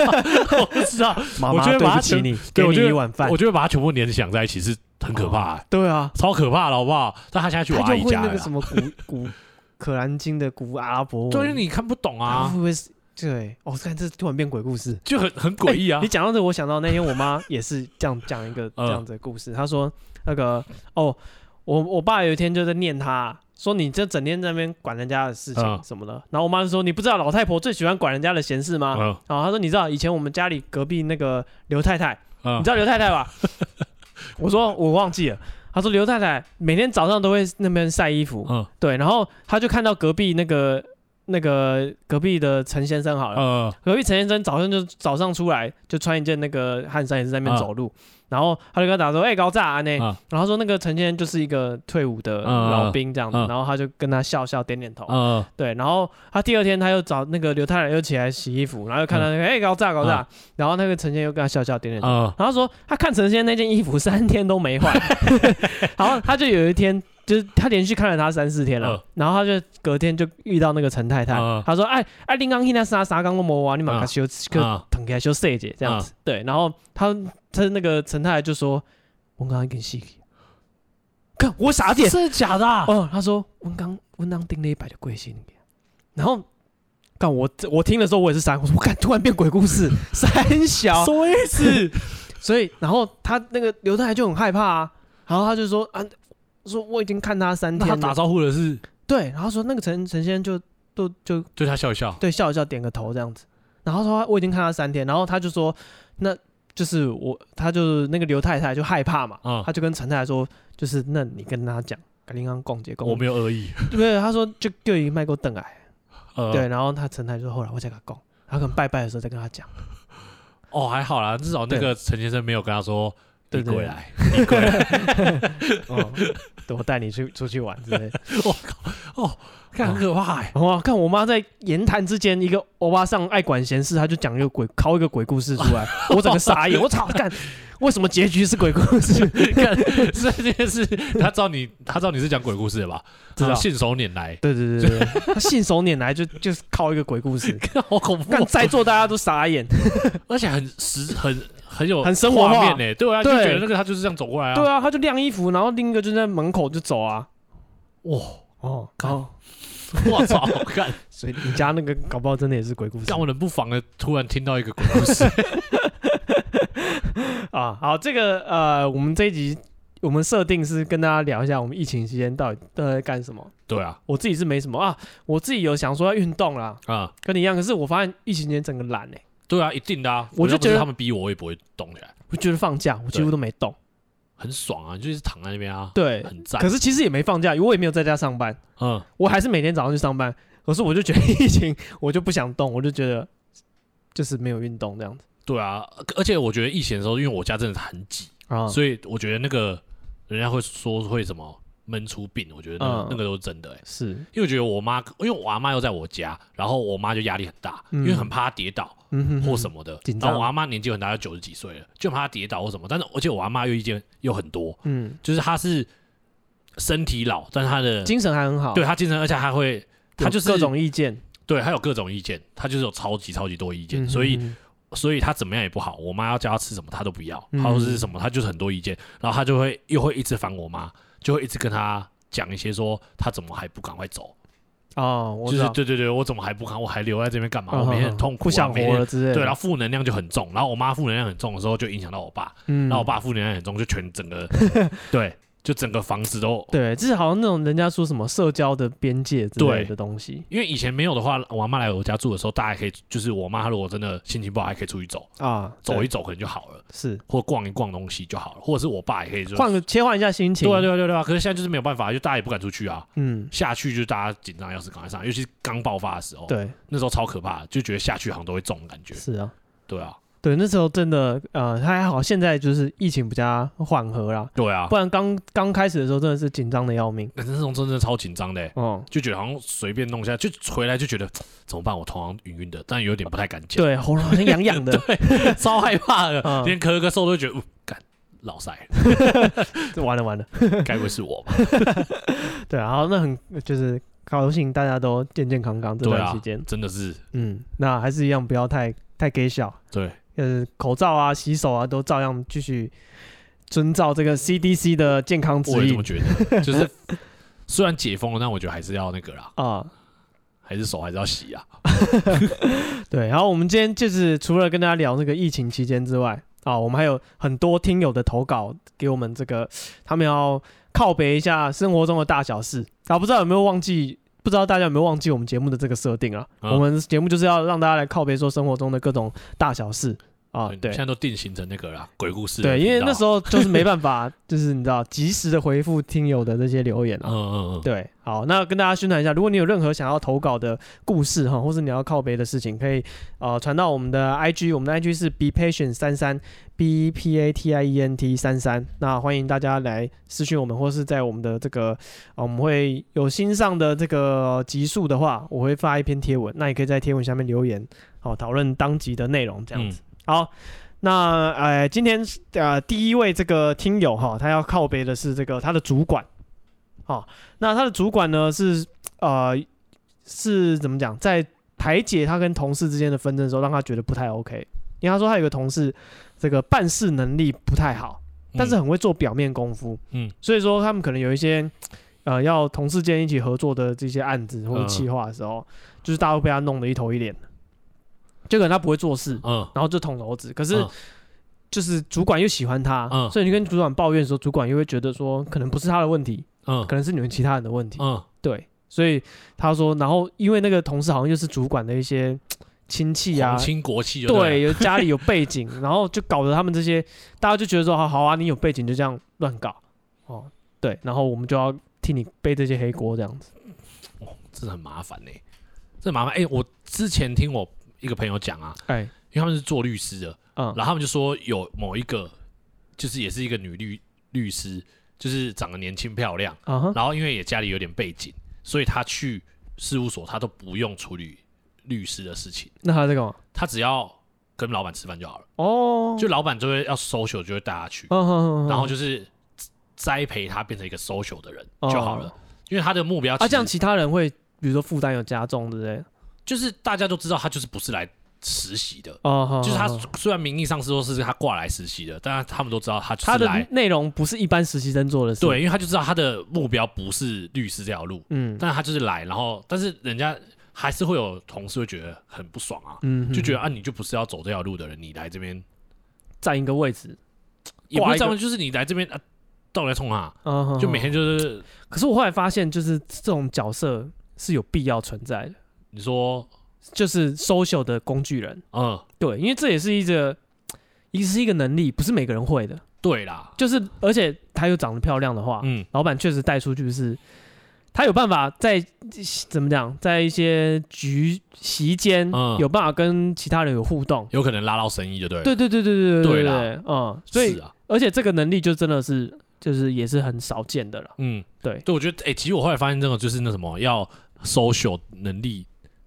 我不知道。妈妈对不起你，给你一碗饭。我觉得把它全部联想在一起是很可怕。对啊，超可怕的，好不好？但他现在去我阿姨家那个什么古古可兰经的古阿拉伯，对，你看不懂啊？会不会是？对，我看这突然变鬼故事，就很很诡异啊！你讲到这，我想到那天我妈也是这样讲一个 这样子的故事。她说那个哦。我我爸有一天就在念他，说你这整天在那边管人家的事情什么的，然后我妈就说，你不知道老太婆最喜欢管人家的闲事吗？然后他说，你知道以前我们家里隔壁那个刘太太，你知道刘太太吧？我说我忘记了。他说刘太太每天早上都会那边晒衣服，对，然后他就看到隔壁那个那个隔壁的陈先生好了，隔壁陈先生早上就早上出来就穿一件那个汗衫，也是在那边走路。然后他就跟他打说：“哎、欸，高炸啊呢？”然后他说：“那个陈先生就是一个退伍的老兵这样子。”然后他就跟他笑笑点点头。对。然后他第二天他又找那个刘太太又起来洗衣服，然后又看到那个：“哎，高炸高炸。”然后那个陈先生又跟他笑笑点点头。然后他说：“他看陈先生那件衣服三天都没换。” 然后他就有一天。就是他连续看了他三四天了，呃、然后他就隔天就遇到那个陈太太，呃、他说：“哎哎，林刚现在啥啥刚都没完，你马上修个腾开修细节这样子。呃”对，然后他他那个陈太太就说：“我刚刚跟细看我傻点，真的假的、啊？”哦，他说：“我刚我刚订了一百的贵姓然后看我我听的时候我也是傻，我说我看突然变鬼故事，三小什么意思？所以然后他那个刘太太就很害怕啊，然后他就说啊。说我已经看他三天了，他打招呼的是？对，然后说那个陈陈先生就都就对他笑一笑，对笑一笑，点个头这样子，然后说我已经看他三天，然后他就说那就是我，他就是那个刘太太就害怕嘛，嗯、他就跟陈太太说，就是那你跟他讲，赶紧刚讲结果，我没有恶意，对不对？他说就就已经卖过邓来，呃、对，然后他陈太太说后来我再跟他讲，他可能拜拜的时候再跟他讲，哦还好啦，至少那个陈先生没有跟他说。你过来，你过来，哦，我带你去出去玩之类。我靠，哦，看很可怕哎！哇，看我妈在言谈之间，一个欧巴上爱管闲事，他就讲一个鬼，靠一个鬼故事出来，我整个傻眼。我操，干，为什么结局是鬼故事？看这件事，他知道你，他知道你是讲鬼故事的吧？知道，信手拈来。对对对对，他信手拈来就就是靠一个鬼故事，好恐怖！看在座大家都傻眼，而且很实很。很有很生活化呢、欸，对啊，对。就觉得那个他就是这样走过来啊，对啊，他就晾衣服，然后另一个就在门口就走啊，哇。哦，靠，我操，看，所以你家那个搞不好真的也是鬼故事，让我冷不防的突然听到一个鬼故事。啊，好，这个呃，我们这一集我们设定是跟大家聊一下我们疫情期间到底都在干什么，对啊，我自己是没什么啊，我自己有想说要运动啦，啊，跟你一样，可是我发现疫情期间整个懒哎、欸。对啊，一定的啊！我就觉得他们逼我，我也不会动起来。我觉得放假，我几乎都没动，很爽啊！就是躺在那边啊，对，很赞。可是其实也没放假，因为我也没有在家上班。嗯，我还是每天早上去上班。可是我就觉得疫情，我就不想动，我就觉得就是没有运动这样子。对啊，而且我觉得疫情的时候，因为我家真的很挤啊，所以我觉得那个人家会说会什么。闷出病，我觉得那个、嗯、那个都是真的哎、欸，是。因为我觉得我妈，因为我阿妈又在我家，然后我妈就压力很大，嗯、因为很怕她跌倒或什么的。然后我阿妈年纪很大，要九十几岁了，就怕她跌倒或什么。但是而且我阿妈又意见又很多，嗯，就是她是身体老，但是她的精神还很好，对她精神，而且还会，她就是各种意见，对，她有各种意见，她就是有超级超级多意见，所以所以她怎么样也不好。我妈要叫她吃什么，她都不要，她说是什么，她就是很多意见，然后她就会又会一直烦我妈，就会一直跟他。讲一些说他怎么还不赶快走哦，就是对对对，我怎么还不看？我还留在这边干嘛？我每天很痛苦，不想活了之类的。对，然后负能量就很重，然后我妈负能量很重的时候，就影响到我爸，然后我爸负能量很重，就全整个 对。就整个房子都对，就是好像那种人家说什么社交的边界之类的东西。因为以前没有的话，我妈来我家住的时候，大家可以就是我妈如果真的心情不好，还可以出去走啊，走一走可能就好了，是或逛一逛东西就好了，或者是我爸也可以换个切换一下心情。对啊对啊对啊，可是现在就是没有办法，就大家也不敢出去啊。嗯，下去就大家紧张，要是赶快上，尤其是刚爆发的时候，对，那时候超可怕，就觉得下去好像都会中的感觉。是啊，对啊。对，那时候真的，呃，还好，现在就是疫情比较缓和啦。对啊，不然刚刚开始的时候真的是紧张的要命。那种真的超紧张的，嗯，就觉得好像随便弄一下，就回来就觉得怎么办？我头好像晕晕的，但有点不太敢讲。对，喉咙好像痒痒的，对，超害怕的，连咳咳嗽都觉得，哦，干，老塞，完了完了，该不会是我吧？对啊，好，那很就是高兴大家都健健康康这段期间，真的是，嗯，那还是一样，不要太太给小，对。呃，口罩啊、洗手啊，都照样继续遵照这个 CDC 的健康指引。我也这么觉得，就是虽然解封了，但我觉得还是要那个啦啊，还是手还是要洗啊。对，然后我们今天就是除了跟大家聊那个疫情期间之外啊，我们还有很多听友的投稿给我们，这个他们要靠北一下生活中的大小事啊，不知道有没有忘记？不知道大家有没有忘记我们节目的这个设定啊？嗯、我们节目就是要让大家来靠背说生活中的各种大小事啊。对，现在都定型成那个啦，鬼故事。对，因为那时候就是没办法，就是你知道，及时的回复听友的这些留言啊。嗯嗯嗯。对，好，那跟大家宣传一下，如果你有任何想要投稿的故事哈，或是你要靠别的事情，可以呃传到我们的 IG，我们的 IG 是 be patient 三三。B P A T I E N T 三三，那欢迎大家来私讯我们，或是在我们的这个，啊、我们会有新上的这个集数的话，我会发一篇贴文，那也可以在贴文下面留言，好讨论当集的内容这样子。嗯、好，那呃，今天呃第一位这个听友哈，他要靠背的是这个他的主管，好，那他的主管呢是呃是怎么讲，在排解他跟同事之间的纷争的时候，让他觉得不太 OK，因为他说他有个同事。这个办事能力不太好，但是很会做表面功夫。嗯，所以说他们可能有一些呃要同事间一起合作的这些案子或者企划的时候，嗯、就是大家会被他弄得一头一脸，就可能他不会做事，嗯，然后就捅娄子。可是就是主管又喜欢他，嗯，所以你跟主管抱怨的时候，主管又会觉得说可能不是他的问题，嗯，可能是你们其他人的问题，嗯，对，所以他说，然后因为那个同事好像就是主管的一些。亲戚啊，亲国戚对，有家里有背景，然后就搞得他们这些，大家就觉得说，好好啊，你有背景就这样乱搞，哦，对，然后我们就要替你背这些黑锅这样子，哦，真的很麻烦呢，这很麻烦。哎、欸，我之前听我一个朋友讲啊，哎，因为他们是做律师的，嗯，然后他们就说有某一个，就是也是一个女律律师，就是长得年轻漂亮，嗯、然后因为也家里有点背景，所以他去事务所他都不用处理。律师的事情，那他在干嘛？他只要跟老板吃饭就好了。哦，就老板就会要 social，就会带他去，然后就是栽培他变成一个 social 的人就好了。因为他的目标，啊，这样其他人会，比如说负担有加重，对不对？就是大家都知道他就是不是来实习的。哦，就是他虽然名义上是说是他挂来实习的，但是他们都知道他他的内容不是一般实习生做的事。对，因为他就知道他的目标不是律师这条路。嗯，但是他就是来，然后但是人家。还是会有同事会觉得很不爽啊，嗯、就觉得啊，你就不是要走这条路的人，你来这边占一个位置，也不是占，就是你来这边啊，到底来冲啊，嗯、就每天就是。可是我后来发现，就是这种角色是有必要存在的。你说，就是 social 的工具人，嗯，对，因为这也是一个，也是一个能力，不是每个人会的。对啦，就是而且他又长得漂亮的话，嗯，老板确实带出去是。他有办法在怎么讲，在一些局席间，嗯、有办法跟其他人有互动，有可能拉到生意，就对。对对对对对对对啦嗯，所以，啊、而且这个能力就真的是，就是也是很少见的了。嗯，对。对，我觉得，哎、欸，其实我后来发现，这个就是那什么，要 social 能力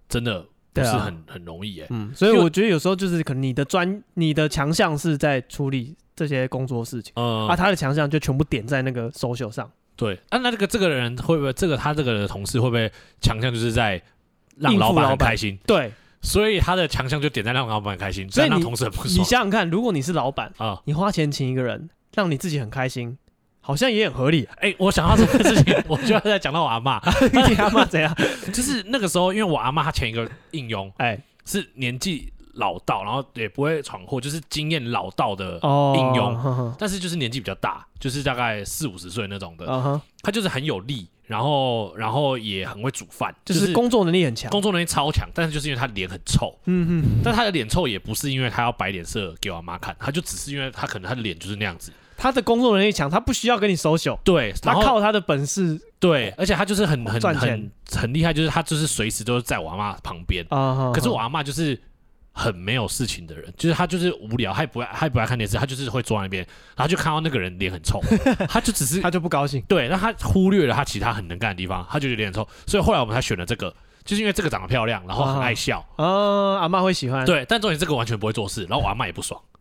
真的不是很、啊、很容易，哎。嗯，所以我觉得有时候就是可能你的专，你的强项是在处理这些工作事情，嗯，啊，他的强项就全部点在那个 social 上。对，啊，那这个这个人会不会这个他这个的同事会不会强项就是在让老板很开心？对，所以他的强项就点在让老板很开心，所以让同事很不爽。你想想看，如果你是老板啊，你花钱请一个人让你自己很开心，好像也很合理。哎，我想到这个事情，我就要再讲到我阿嬷。你阿嬷怎样？就是那个时候，因为我阿妈她前一个应用，哎，是年纪老道，然后也不会闯祸，就是经验老道的应佣，但是就是年纪比较大，就是大概四五十岁那种的。她就是很有力。然后，然后也很会煮饭，就是工作能力很强，工作能力超强。但是就是因为她脸很臭，嗯哼。但她的脸臭也不是因为她要摆脸色给我阿妈看，她就只是因为她可能她的脸就是那样子。他的工作能力强，他不需要跟你 social，对，他靠他的本事，对，而且他就是很很很很厉害，就是他就是随时都是在我阿妈旁边啊。可是我阿妈就是。很没有事情的人，就是他就是无聊，他也不爱，他也不爱看电视，他就是会坐在那边，然后就看到那个人脸很臭，他就只是 他就不高兴，对，那他忽略了他其他很能干的地方，他就觉得脸很臭，所以后来我们才选了这个，就是因为这个长得漂亮，然后很爱笑，哦，阿妈会喜欢，对，但重点这个完全不会做事，然后我阿妈也不爽，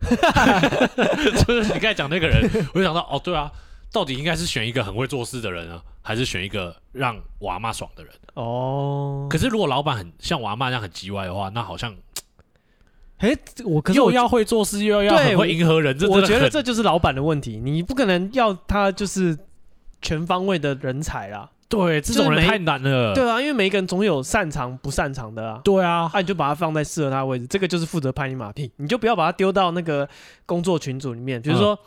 就是你刚才讲那个人，我就想到，哦，对啊，到底应该是选一个很会做事的人呢，还是选一个让我阿妈爽的人？哦，可是如果老板很像我阿妈这样很叽歪的话，那好像。哎，我可是又要会做事，又要很会迎合人，这我觉得这就是老板的问题。你不可能要他就是全方位的人才啦。对，这种人太难了。对啊，因为每一个人总有擅长不擅长的啊。对啊，那你就把它放在适合他的位置，这个就是负责拍你马屁。你就不要把它丢到那个工作群组里面，比如说，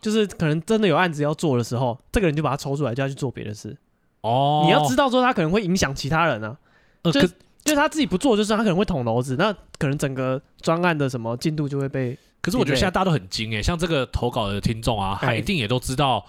就是可能真的有案子要做的时候，这个人就把他抽出来，叫他去做别的事。哦，你要知道说他可能会影响其他人啊。就就是他自己不做，就是他可能会捅娄子，那可能整个专案的什么进度就会被。可是我觉得现在大家都很精诶，像这个投稿的听众啊，他一定也都知道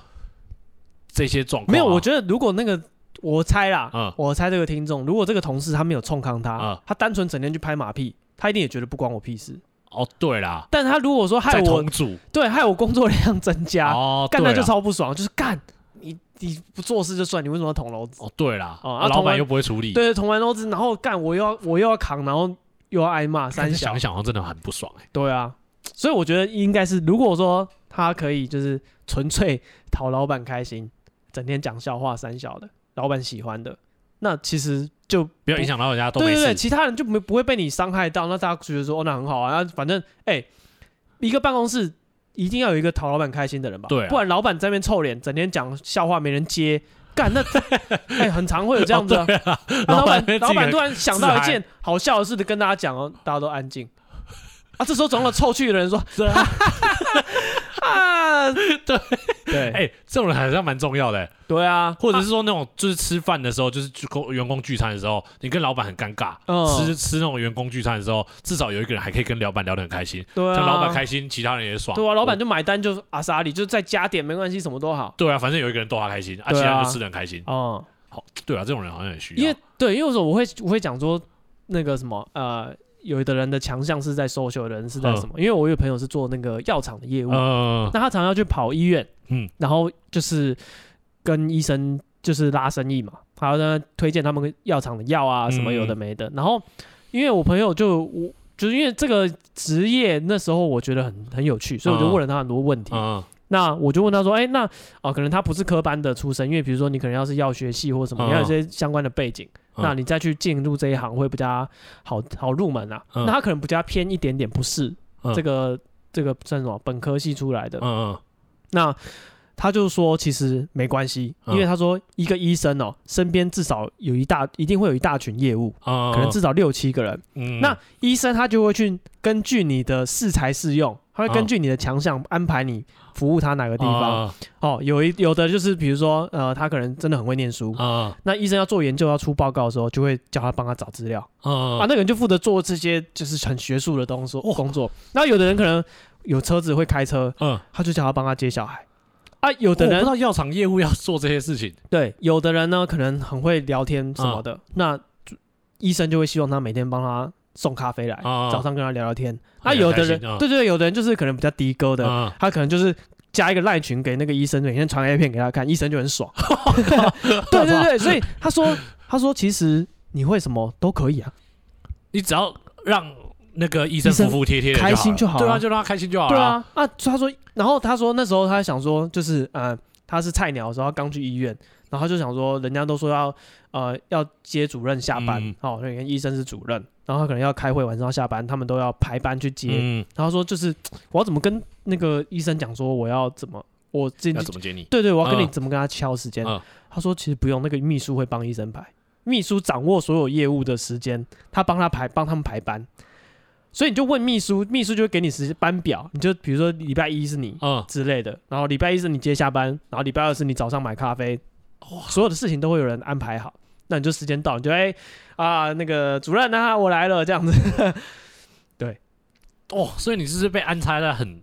这些状况、啊。没有，我觉得如果那个我猜啦，嗯，我猜这个听众，如果这个同事他没有冲康他，嗯，他单纯整天去拍马屁，他一定也觉得不关我屁事。哦，对啦，但他如果说害我，对，害我工作量增加，哦，干那就超不爽，就是干。你你不做事就算，你为什么要捅娄子？哦，对啦，哦，啊，老板又不会处理，对，捅完娄子，然后干，我又要我又要扛，然后又要挨骂，三小，想想好像真的很不爽哎。对啊，所以我觉得应该是，如果说他可以就是纯粹讨老板开心，整天讲笑话，三小的，老板喜欢的，那其实就不，不要影响到人家都没事，对对对，其他人就没不会被你伤害到，那大家觉得说哦，那很好啊，那反正哎、欸，一个办公室。一定要有一个讨老板开心的人吧，对、啊，不然老板在那边臭脸，整天讲笑话没人接，干那 哎、欸，很常会有这样子、啊哦啊。老板老板突然想到一件好笑的事，跟大家讲哦，大家都安静。啊，这时候总有臭去的人说。啊，对。对，哎，这种人好像蛮重要的，对啊，或者是说那种就是吃饭的时候，就是工员工聚餐的时候，你跟老板很尴尬，嗯。吃吃那种员工聚餐的时候，至少有一个人还可以跟老板聊得很开心，对啊，像老板开心，其他人也爽，对啊，老板就买单就阿萨里，就再加点没关系，什么都好，对啊，反正有一个人逗他开心，啊，其他人就吃得很开心，哦，好，对啊，这种人好像很需要，因为对，因为说我会我会讲说那个什么呃。有的人的强项是在 social，有的人是在什么？因为我有朋友是做那个药厂的业务，那他常常要去跑医院，嗯，然后就是跟医生就是拉生意嘛，还有呢推荐他们药厂的药啊什么有的没的。然后因为我朋友就我就是因为这个职业那时候我觉得很很有趣，所以我就问了他很多问题。那我就问他说：“哎，那哦，可能他不是科班的出身，因为比如说你可能要是药学系或什么，你要有些相关的背景。”那你再去进入这一行会比较好好入门啊。嗯、那他可能比较偏一点点，不是这个、嗯、这个算什么本科系出来的。嗯嗯。那他就说其实没关系，因为他说一个医生哦，身边至少有一大一定会有一大群业务，嗯、可能至少六七个人。嗯。那医生他就会去根据你的适才适用。他会根据你的强项安排你服务他哪个地方。哦，哦，有一有的就是比如说，呃，他可能真的很会念书。啊。那医生要做研究要出报告的时候，就会叫他帮他找资料。啊。那个人就负责做这些就是很学术的东西工作。那有的人可能有车子会开车。嗯。他就叫他帮他接小孩。啊，有的人不知道药厂业务要做这些事情。对，有的人呢可能很会聊天什么的。那医生就会希望他每天帮他。送咖啡来，早上跟他聊聊天。那有的人，对对，有的人就是可能比较低歌的，他可能就是加一个赖群给那个医生，每天传 A 片给他看，医生就很爽。对对对，所以他说，他说其实你会什么都可以啊，你只要让那个医生服服帖帖，开心就好，对啊，就让他开心就好了。对啊，啊，他说，然后他说那时候他想说，就是呃，他是菜鸟的时候，他刚去医院。然后他就想说，人家都说要呃要接主任下班，嗯、哦，那你看医生是主任，然后他可能要开会，晚上要下班，他们都要排班去接。嗯、然后说就是我要怎么跟那个医生讲说我要怎么我今天怎么接你？对对，我要跟你怎么跟他敲时间？他说其实不用，那个秘书会帮医生排，秘书掌握所有业务的时间，他帮他排，帮他们排班。所以你就问秘书，秘书就会给你时间班表。你就比如说礼拜一是你，嗯之类的，然后礼拜一是你接下班，然后礼拜二是你早上买咖啡，哇，所有的事情都会有人安排好。那你就时间到，你就哎、欸、啊那个主任啊，我来了这样子。对，哦，所以你是被安插在很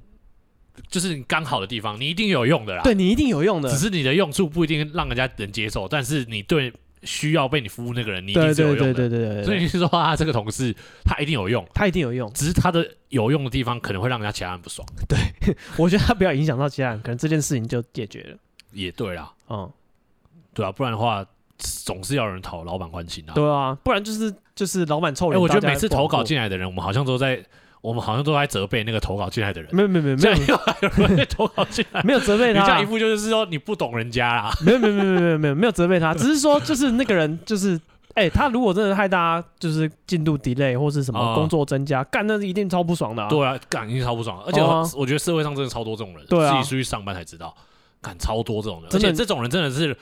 就是你刚好的地方，你一定有用的啦。对，你一定有用的，只是你的用处不一定让人家能接受，但是你对。需要被你服务那个人，你一定是有用的。对对对对对，所以你是说他这个同事，他一定有用，他一定有用，只是他的有用的地方可能会让人家其他人不爽。对，我觉得他不要影响到其他人，可能这件事情就解决了。也对啦，嗯，对啊，不然的话总是要人讨老板欢心啊。对啊，不然就是就是老板臭人。哎，我觉得每次投稿进来的人，我们好像都在。我们好像都在责备那个投稿进来的人，没有没有没有没有，有人投稿进来，没有责备他，你这样一副就是说你不懂人家啦，没有没有没有没有没有没有没有责备他，只是说就是那个人就是，哎，他如果真的害大家就是进度 delay 或是什么工作增加，干那是一定超不爽的，对啊，干一定超不爽，而且我觉得社会上真的超多这种人，自己出去上班才知道，干超多这种人，而且这种人真的是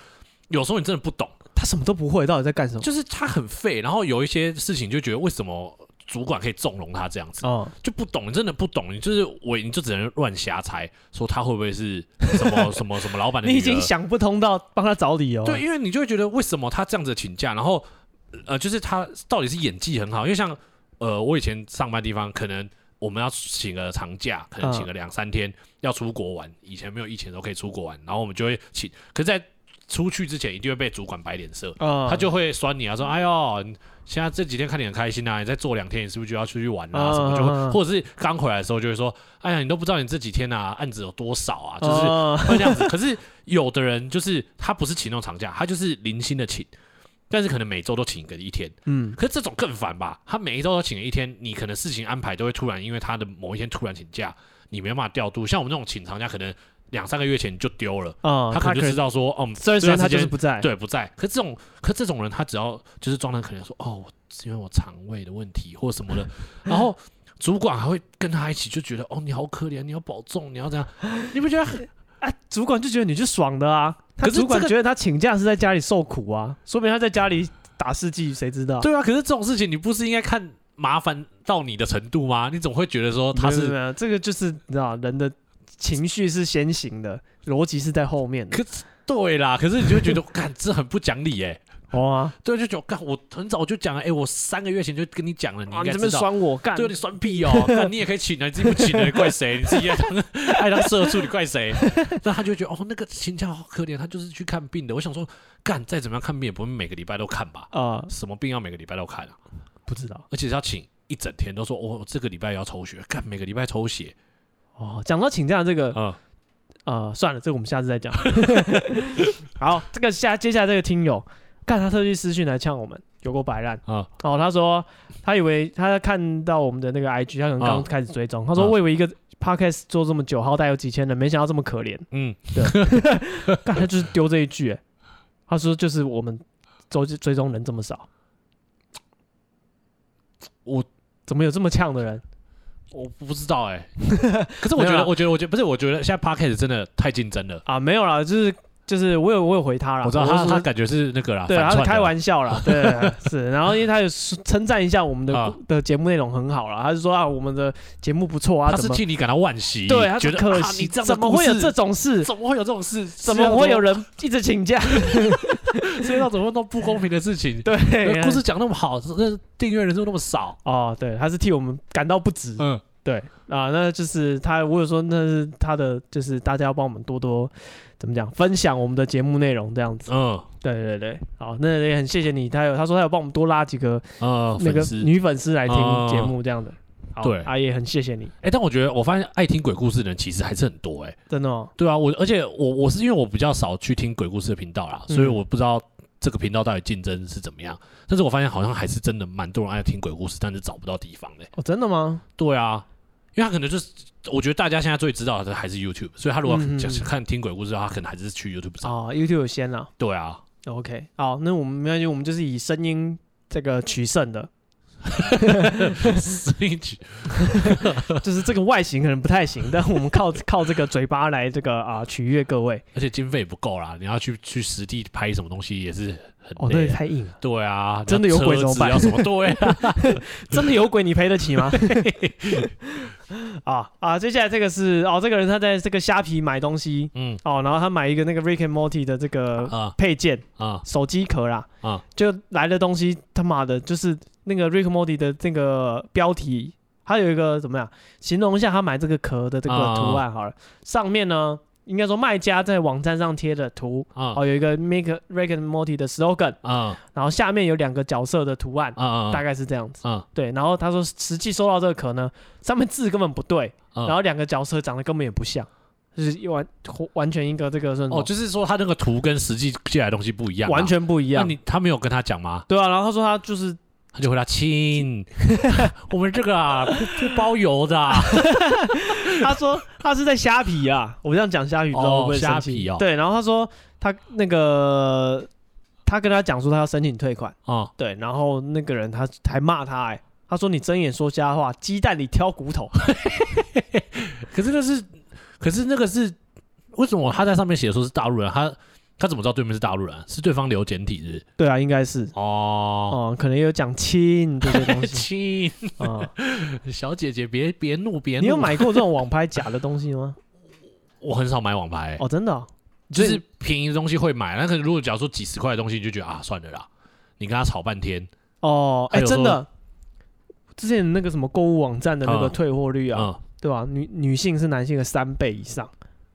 有时候你真的不懂，他什么都不会，到底在干什么？就是他很废，然后有一些事情就觉得为什么。主管可以纵容他这样子，哦、就不懂，真的不懂，你就是我，你就只能乱瞎猜，说他会不会是什么 什么什么老板的？你已经想不通到帮他找理由。对，因为你就会觉得为什么他这样子请假，然后呃，就是他到底是演技很好，因为像呃，我以前上班地方，可能我们要请个长假，可能请个两三天要出国玩，以前没有疫情都可以出国玩，然后我们就会请，可是在出去之前一定会被主管摆脸色，哦、他就会酸你啊，说哎呦。现在这几天看你很开心啊，你再做两天，你是不是就要出去玩啊？什么就会，或者是刚回来的时候就会说，哎呀，你都不知道你这几天啊案子有多少啊，就是会这样子。可是有的人就是他不是请那种长假，他就是零星的请，但是可能每周都请个一天。嗯，可是这种更烦吧？他每一周都请一天，你可能事情安排都会突然，因为他的某一天突然请假，你没办法调度。像我们这种请长假，可能。两三个月前就丢了，嗯，他可能就知道说，嗯，虽然时间他就是不在，对，不在。可这种，可这种人，他只要就是装的，可能说，哦，是因为我肠胃的问题或什么的，然后主管还会跟他一起，就觉得，哦，你好可怜，你要保重，你要这样，你不觉得很？哎，主管就觉得你是爽的啊，可是主管觉得他请假是在家里受苦啊，说明他在家里打世纪，谁知道？对啊，可是这种事情你不是应该看麻烦到你的程度吗？你总会觉得说他是这个就是你知道人的。情绪是先行的，逻辑是在后面的。可对啦，可是你就会觉得，干这很不讲理哎。哦啊，对，就觉得干我很早就讲了，哎，我三个月前就跟你讲了，你应该知道。你这边酸我干？对，你酸屁哦，干你也可以请啊，你自己不请了，你怪谁？你自己爱当 爱当社畜，你怪谁？那他就觉得，哦，那个请假好可怜，他就是去看病的。我想说，干再怎么样看病，也不会每个礼拜都看吧？啊，什么病要每个礼拜都看啊？不知道，而且是要请一整天，都说我这个礼拜要抽血，干每个礼拜抽血。哦，讲到请假这个，嗯，呃，算了，这个我们下次再讲。好，这个下接下来这个听友，看他特地私讯来呛我们，有过摆烂啊！哦，他说他以为他看到我们的那个 IG，他可能刚开始追踪，他说我以为一个 Podcast 做这么久，好歹有几千人，没想到这么可怜。嗯，对，干他就是丢这一句，哎，他说就是我们追追踪人这么少，我怎么有这么呛的人？我不知道哎，可是我觉得，我觉得，我觉得不是，我觉得现在 Podcast 真的太竞争了啊！没有啦，就是就是我有我有回他了，我知道他他感觉是那个啦，对，他是开玩笑啦，对，是，然后因为他有称赞一下我们的的节目内容很好啦，他就说啊，我们的节目不错啊，他是替你感到惋惜，对，他觉得可惜，怎么会有这种事？怎么会有这种事？怎么会有人一直请假？世界上怎么那么不公平的事情？对，故事讲那么好，那订阅人数那么少哦，对，他是替我们感到不值，嗯。对啊，那就是他。我有说那是他的，就是大家要帮我们多多怎么讲，分享我们的节目内容这样子。嗯，对对对，好，那也很谢谢你。他有他说他有帮我们多拉几个呃那个女粉丝来听节目这样的。对，阿也很谢谢你。哎，但我觉得我发现爱听鬼故事的人其实还是很多哎，真的哦。对啊，我而且我我是因为我比较少去听鬼故事的频道啦，所以我不知道这个频道到底竞争是怎么样。但是我发现好像还是真的蛮多人爱听鬼故事，但是找不到地方的。哦，真的吗？对啊。因为他可能就是，我觉得大家现在最知道的还是 YouTube，所以他如果想看听鬼故事的话，他可能还是去 YouTube 上。哦，YouTube 先了。对啊。OK，好，那我们没关系，我们就是以声音这个取胜的。Switch，就是这个外形可能不太行，但我们靠 靠这个嘴巴来这个啊取悦各位，而且经费也不够啦，你要去去实地拍什么东西也是很。哦，对，太硬了。对啊，真的有鬼怎么办？要什么？对啊，真的有鬼，你赔得起吗？啊啊！接下来这个是哦，这个人他在这个虾皮买东西，嗯，哦，然后他买一个那个 Rick and Morty 的这个配件啊，手机壳啦，啊，就来的东西他妈的，就是那个 Rick Morty 的这个标题，他有一个怎么样？形容一下他买这个壳的这个图案好了，上面呢。应该说，卖家在网站上贴的图哦，有一个 Make Rick and Morty 的 slogan 啊，然后下面有两个角色的图案啊，大概是这样子啊。对，然后他说实际收到这个壳呢，上面字根本不对，然后两个角色长得根本也不像，就是完完全一个这个是哦，就是说他那个图跟实际寄来的东西不一样，完全不一样。那你他没有跟他讲吗？对啊，然后他说他就是。他就回答：“亲，我们这个啊不不包邮的。”他说：“他是在虾皮啊。”我这样讲虾皮之后会虾皮哦。对，然后他说他那个他跟他讲说他要申请退款哦。对，然后那个人他还骂他哎，他说：“你睁眼说瞎话，鸡蛋里挑骨头。”可是那是，可是那个是为什么他在上面写说是大陆人？他。他怎么知道对面是大陆人？是对方留简体是？对啊，应该是哦哦，可能有讲亲 这些东西。亲啊，小姐姐别别怒别怒。你有买过这种网拍假的东西吗？我很少买网拍哦，真的，就是便宜的东西会买。那可能如果假如说几十块的东西，你就觉得啊，算了啦。你跟他吵半天哦，哎，真的，之前那个什么购物网站的那个退货率啊，对吧？女女性是男性的三倍以上。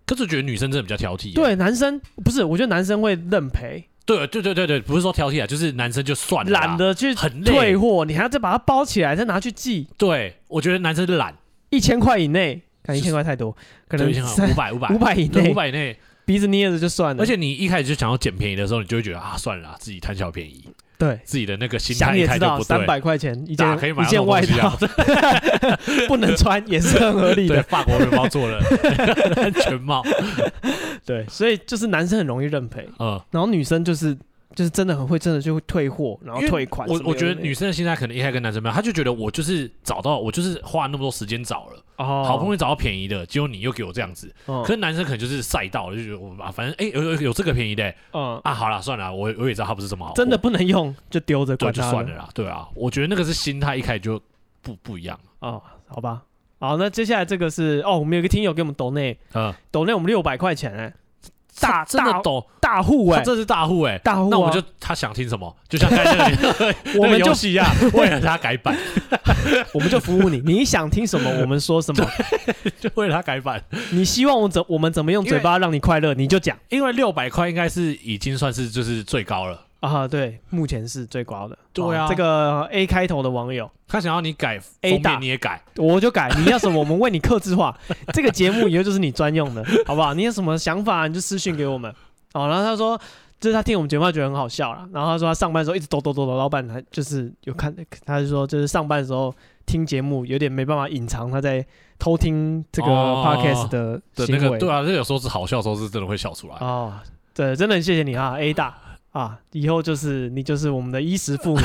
可是觉得女生真的比较挑剔。对，男生不是，我觉得男生会认赔。对，对，对，对，对，不是说挑剔啊，就是男生就算了，懒得去退货，你还要再把它包起来，再拿去寄。对，我觉得男生懒，一千块以内，可能一千块太多，可能五百五百五百以内，五百以内，鼻子捏着就算了。而且你一开始就想要捡便宜的时候，你就会觉得啊，算了，自己贪小便宜。对。自己的那个心态一开就不对，三百块钱一件一件外套，不能穿也是很合理的。法国人包做了安 全帽，对，所以就是男生很容易认赔，嗯，然后女生就是。就是真的很会，真的就会退货，然后退款。我我觉得女生的心态可能一开始跟男生不一样，她就觉得我就是找到，我就是花那么多时间找了，哦，好不容易找到便宜的，结果你又给我这样子。可是男生可能就是赛道，就觉得我啊，反正哎有有有这个便宜的，嗯啊，好了算了，我我也知道它不是什么好，真的不能用就丢着，对，就算了啦。对啊，我觉得那个是心态一开始就不不一样哦，好吧，好，那接下来这个是哦，我们有个听友给我们抖内，嗯，抖内我们六百块钱哎。大大抖大户哎，这是大户哎，大户。那我们就他想听什么，就像刚才 那个我们游戏一样，为了他改版，我们就服务你。你想听什么，我们说什么，就为了他改版。你希望我怎我们怎么用嘴巴让你快乐，你就讲。因为六百块应该是已经算是就是最高了。啊，对，目前是最高的。对啊，这个 A 开头的网友，他想要你改 A 大，你也改，我就改。你要什么，我们为你克制化。这个节目以后就是你专用的，好不好？你有什么想法，你就私信给我们。哦，然后他说，就是他听我们节目觉得很好笑了。然后他说他上班的时候一直抖抖抖抖，老板他就是有看，他就说就是上班的时候听节目有点没办法隐藏他在偷听这个 podcast 的的那个。对啊，这有时候是好笑的时候是真的会笑出来。哦，对，真的很谢谢你啊，A 大。啊，以后就是你就是我们的衣食父母，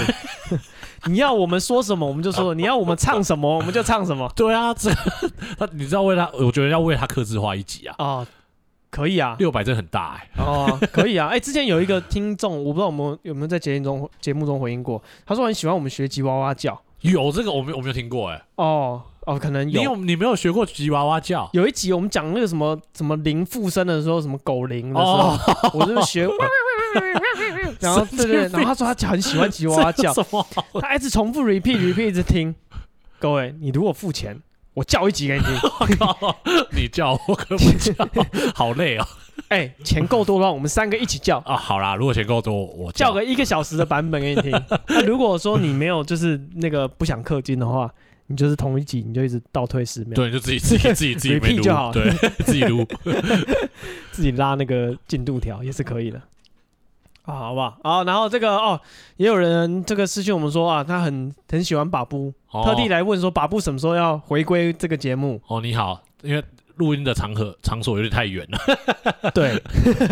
你要我们说什么我们就说，你要我们唱什么我们就唱什么。对啊，这他你知道为他，我觉得要为他克制化一集啊。哦，可以啊，六百真的很大哎。哦，可以啊，哎，之前有一个听众，我不知道我们有没有在节目中节目中回应过，他说很喜欢我们学吉娃娃叫。有这个我没我没有听过哎。哦哦，可能有。你有你没有学过吉娃娃叫？有一集我们讲那个什么什么灵附身的时候，什么狗灵的时候，我就是学。然后对对，然后他说他很喜欢吉娃娃叫，他一直重复 repeat repeat 一直听。各位，你如果付钱，我叫一集给你听。你叫我可不叫，好累哦。哎，钱够多的话，我们三个一起叫啊。好啦，如果钱够多，我叫个一个小时的版本给你听。那如果说你没有就是那个不想氪金的话，你就是同一集你就一直倒退十秒，对，就自己自己自己自己 repeat 就好，对，自己录，自己拉那个进度条也是可以的。啊，好不好？好，然后这个哦，也有人这个私信我们说啊，他很很喜欢把布，哦、特地来问说把布什么时候要回归这个节目。哦，你好，因为录音的场合场所有点太远了，对，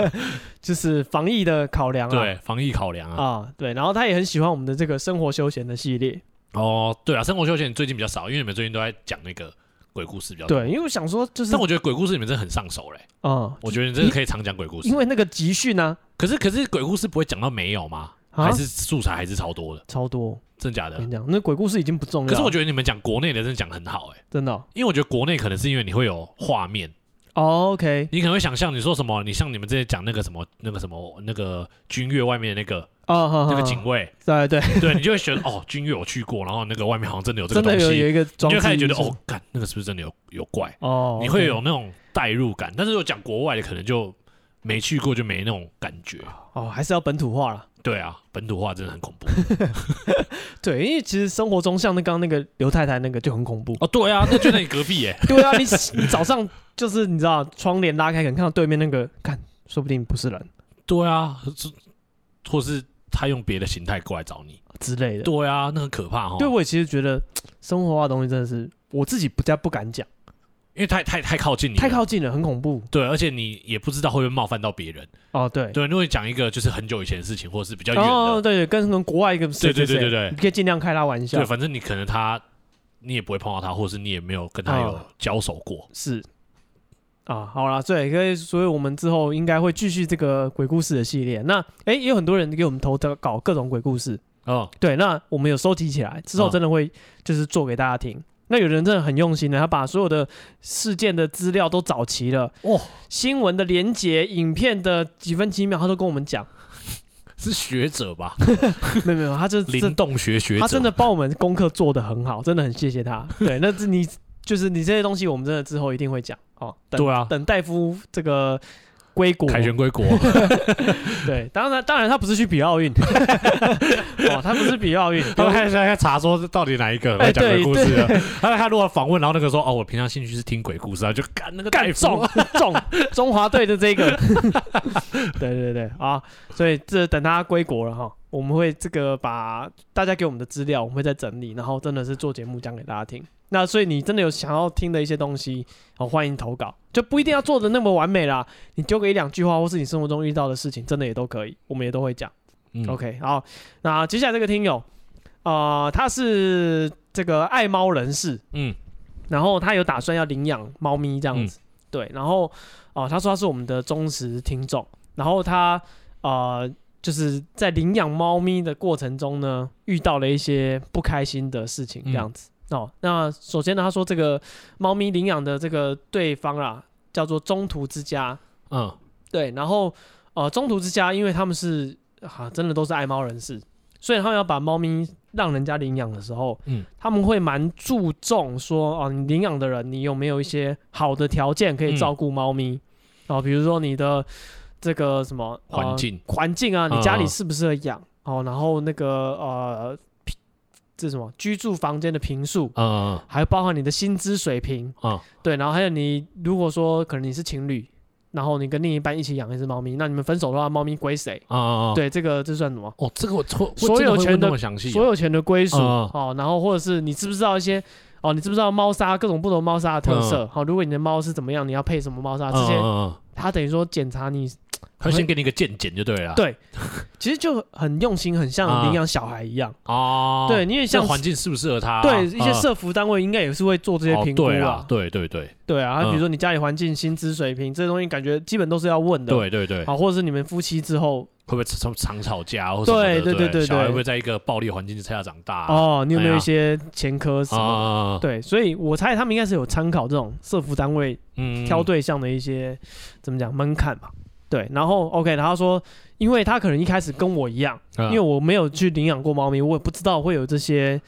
就是防疫的考量啊，对，防疫考量啊，啊，对，然后他也很喜欢我们的这个生活休闲的系列。哦，对啊，生活休闲最近比较少，因为你们最近都在讲那个鬼故事比较多。对，因为我想说就是，但我觉得鬼故事你们真的很上手嘞。嗯，我觉得你真的可以常讲鬼故事，因为那个集训呢。可是可是鬼故事不会讲到没有吗？还是素材还是超多的？超多，真假的？跟你讲，那鬼故事已经不重要。可是我觉得你们讲国内的真的讲很好，哎，真的。因为我觉得国内可能是因为你会有画面。哦，OK。你可能会想象你说什么？你像你们这些讲那个什么那个什么那个君悦外面的那个哦，那个警卫。对对对，你就会觉得哦，君悦我去过，然后那个外面好像真的有这个东西。你就开始觉得哦，干那个是不是真的有有怪？哦，你会有那种代入感。但是如果讲国外的，可能就没去过，就没那种感觉。哦，还是要本土化了。对啊，本土化真的很恐怖。对，因为其实生活中像那刚刚那个刘太太那个就很恐怖。哦，对啊，那就在你隔壁耶。对啊，你你早上就是你知道窗帘拉开，可能看到对面那个，看说不定不是人。对啊，或是他用别的形态过来找你之类的。对啊，那很可怕哈。对，我也其实觉得 生活化的东西真的是我自己不加不敢讲。因为太太太靠近你，太靠近了，很恐怖。对，而且你也不知道会不会冒犯到别人。哦，对对，如果讲一个就是很久以前的事情，或者是比较远的，哦，对，跟跟国外一个，对对对对对，你可以尽量开他玩笑。对，反正你可能他，你也不会碰到他，或者是你也没有跟他有交手过。是啊，好啦，对，所以所以我们之后应该会继续这个鬼故事的系列。那哎，也有很多人给我们投的搞各种鬼故事。哦，对，那我们有收集起来之后，真的会就是做给大家听。那有人真的很用心的，他把所有的事件的资料都找齐了，哇，新闻的连结、影片的几分几秒，他都跟我们讲，是学者吧？没有没有，他就是 灵动学学者，他真的帮我们功课做得很好，真的很谢谢他。对，那是你就是你这些东西，我们真的之后一定会讲哦。对啊，等戴夫这个。归国，凯旋归国。对，当然，当然，他不是去比奥运。哦，他不是比奥运。他们现在查说到底哪一个来讲鬼故事的？他他如果访问，然后那个说哦，我平常兴趣是听鬼故事啊，就干那个盖中中中华队的这个。对对对，啊，所以这等他归国了哈，我们会这个把大家给我们的资料，我们会再整理，然后真的是做节目讲给大家听。那所以你真的有想要听的一些东西，好，欢迎投稿，就不一定要做的那么完美啦。你丢个一两句话，或是你生活中遇到的事情，真的也都可以，我们也都会讲。嗯、OK，好，那接下来这个听友，啊、呃，他是这个爱猫人士，嗯，然后他有打算要领养猫咪这样子，嗯、对，然后哦、呃，他说他是我们的忠实听众，然后他呃，就是在领养猫咪的过程中呢，遇到了一些不开心的事情，这样子。嗯哦，那首先呢，他说这个猫咪领养的这个对方啊，叫做中途之家，嗯，对，然后呃，中途之家，因为他们是啊，真的都是爱猫人士，所以他们要把猫咪让人家领养的时候，嗯，他们会蛮注重说，哦，你领养的人，你有没有一些好的条件可以照顾猫咪？哦，比如说你的这个什么环境环境啊，你家里适不适合养？哦，然后那个呃。是什么？居住房间的平数，嗯，还包含你的薪资水平，嗯，对，然后还有你如果说可能你是情侣，然后你跟另一半一起养一只猫咪，那你们分手的话，猫咪归谁？啊对，这个这算什么？哦，这个我所有权的所有权的归属，哦，然后或者是你知不知道一些，哦，你知不知道猫砂各种不同猫砂的特色？好，如果你的猫是怎么样，你要配什么猫砂？这些，他等于说检查你。他先给你一个见解就对了。对，其实就很用心，很像领养小孩一样。哦。对，因为像环境适不适合他？对，一些社服单位应该也是会做这些评估啊。对对对。对啊，比如说你家里环境、薪资水平这些东西，感觉基本都是要问的。对对对。好，或者是你们夫妻之后会不会常常吵架，或者对对对对，小孩会不会在一个暴力环境之下长大？哦，你有没有一些前科什么？对，所以我猜他们应该是有参考这种社服单位挑对象的一些怎么讲门槛吧。对，然后 OK，然后说，因为他可能一开始跟我一样，嗯、因为我没有去领养过猫咪，我也不知道会有这些，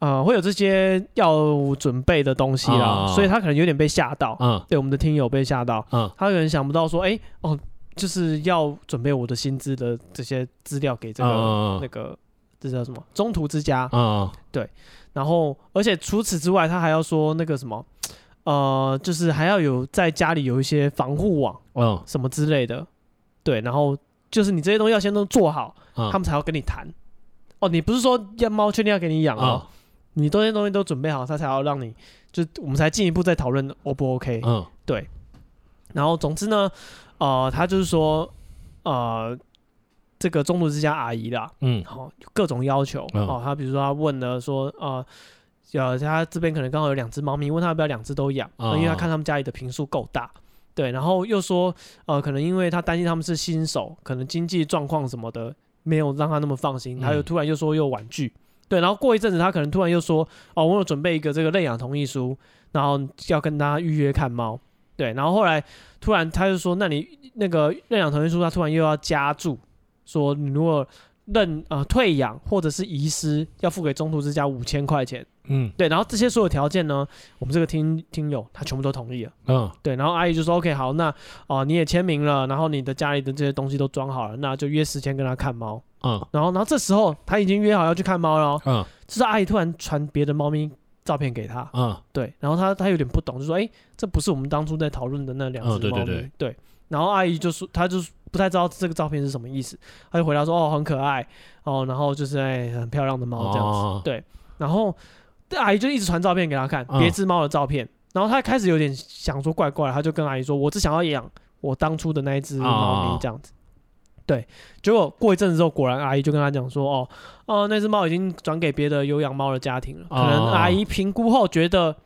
呃，会有这些要准备的东西啦，嗯、所以他可能有点被吓到。嗯，对，我们的听友被吓到，嗯，他可能想不到说，哎，哦，就是要准备我的薪资的这些资料给这个、嗯、那个，这叫什么？中途之家。嗯，对，然后而且除此之外，他还要说那个什么。呃，就是还要有在家里有一些防护网，嗯，什么之类的，对，然后就是你这些东西要先都做好，嗯、他们才要跟你谈。哦，你不是说要猫确定要给你养哦，嗯、你这些东西都准备好，他才要让你，就我们才进一步再讨论 O 不 OK？嗯，对。然后总之呢，呃，他就是说，呃，这个中途之家阿姨啦，嗯，好，各种要求哦。他比如说他问了说，呃，呃，他这边可能刚好有两只猫咪，问他要不要两只都养，因为他看他们家里的平数够大，对，然后又说，呃，可能因为他担心他们是新手，可能经济状况什么的没有让他那么放心，他又突然又说又玩具，对，然后过一阵子他可能突然又说，哦，我有准备一个这个认养同意书，然后要跟他预约看猫，对，然后后来突然他就说，那你那个认养同意书，他突然又要加注。说你如果认呃退养或者是遗失，要付给中途之家五千块钱。嗯，对，然后这些所有条件呢，我们这个听听友他全部都同意了。嗯，对，然后阿姨就说 OK 好，那哦、呃、你也签名了，然后你的家里的这些东西都装好了，那就约时间跟他看猫。嗯，然后然后这时候他已经约好要去看猫了。嗯，这是阿姨突然传别的猫咪照片给他。嗯，对，然后他他有点不懂，就说哎，这不是我们当初在讨论的那两只猫咪。对对对，对，然后阿姨就说他就。不太知道这个照片是什么意思，他就回答说：“哦，很可爱哦，然后就是哎，很漂亮的猫这样子。哦”对，然后阿姨就一直传照片给他看，别只猫的照片。嗯、然后他开始有点想说怪怪，他就跟阿姨说：“我只想要养我当初的那一只猫咪这样子。哦”对，结果过一阵子之后，果然阿姨就跟他讲说：“哦，哦，那只猫已经转给别的有养猫的家庭了，可能阿姨评估后觉得。”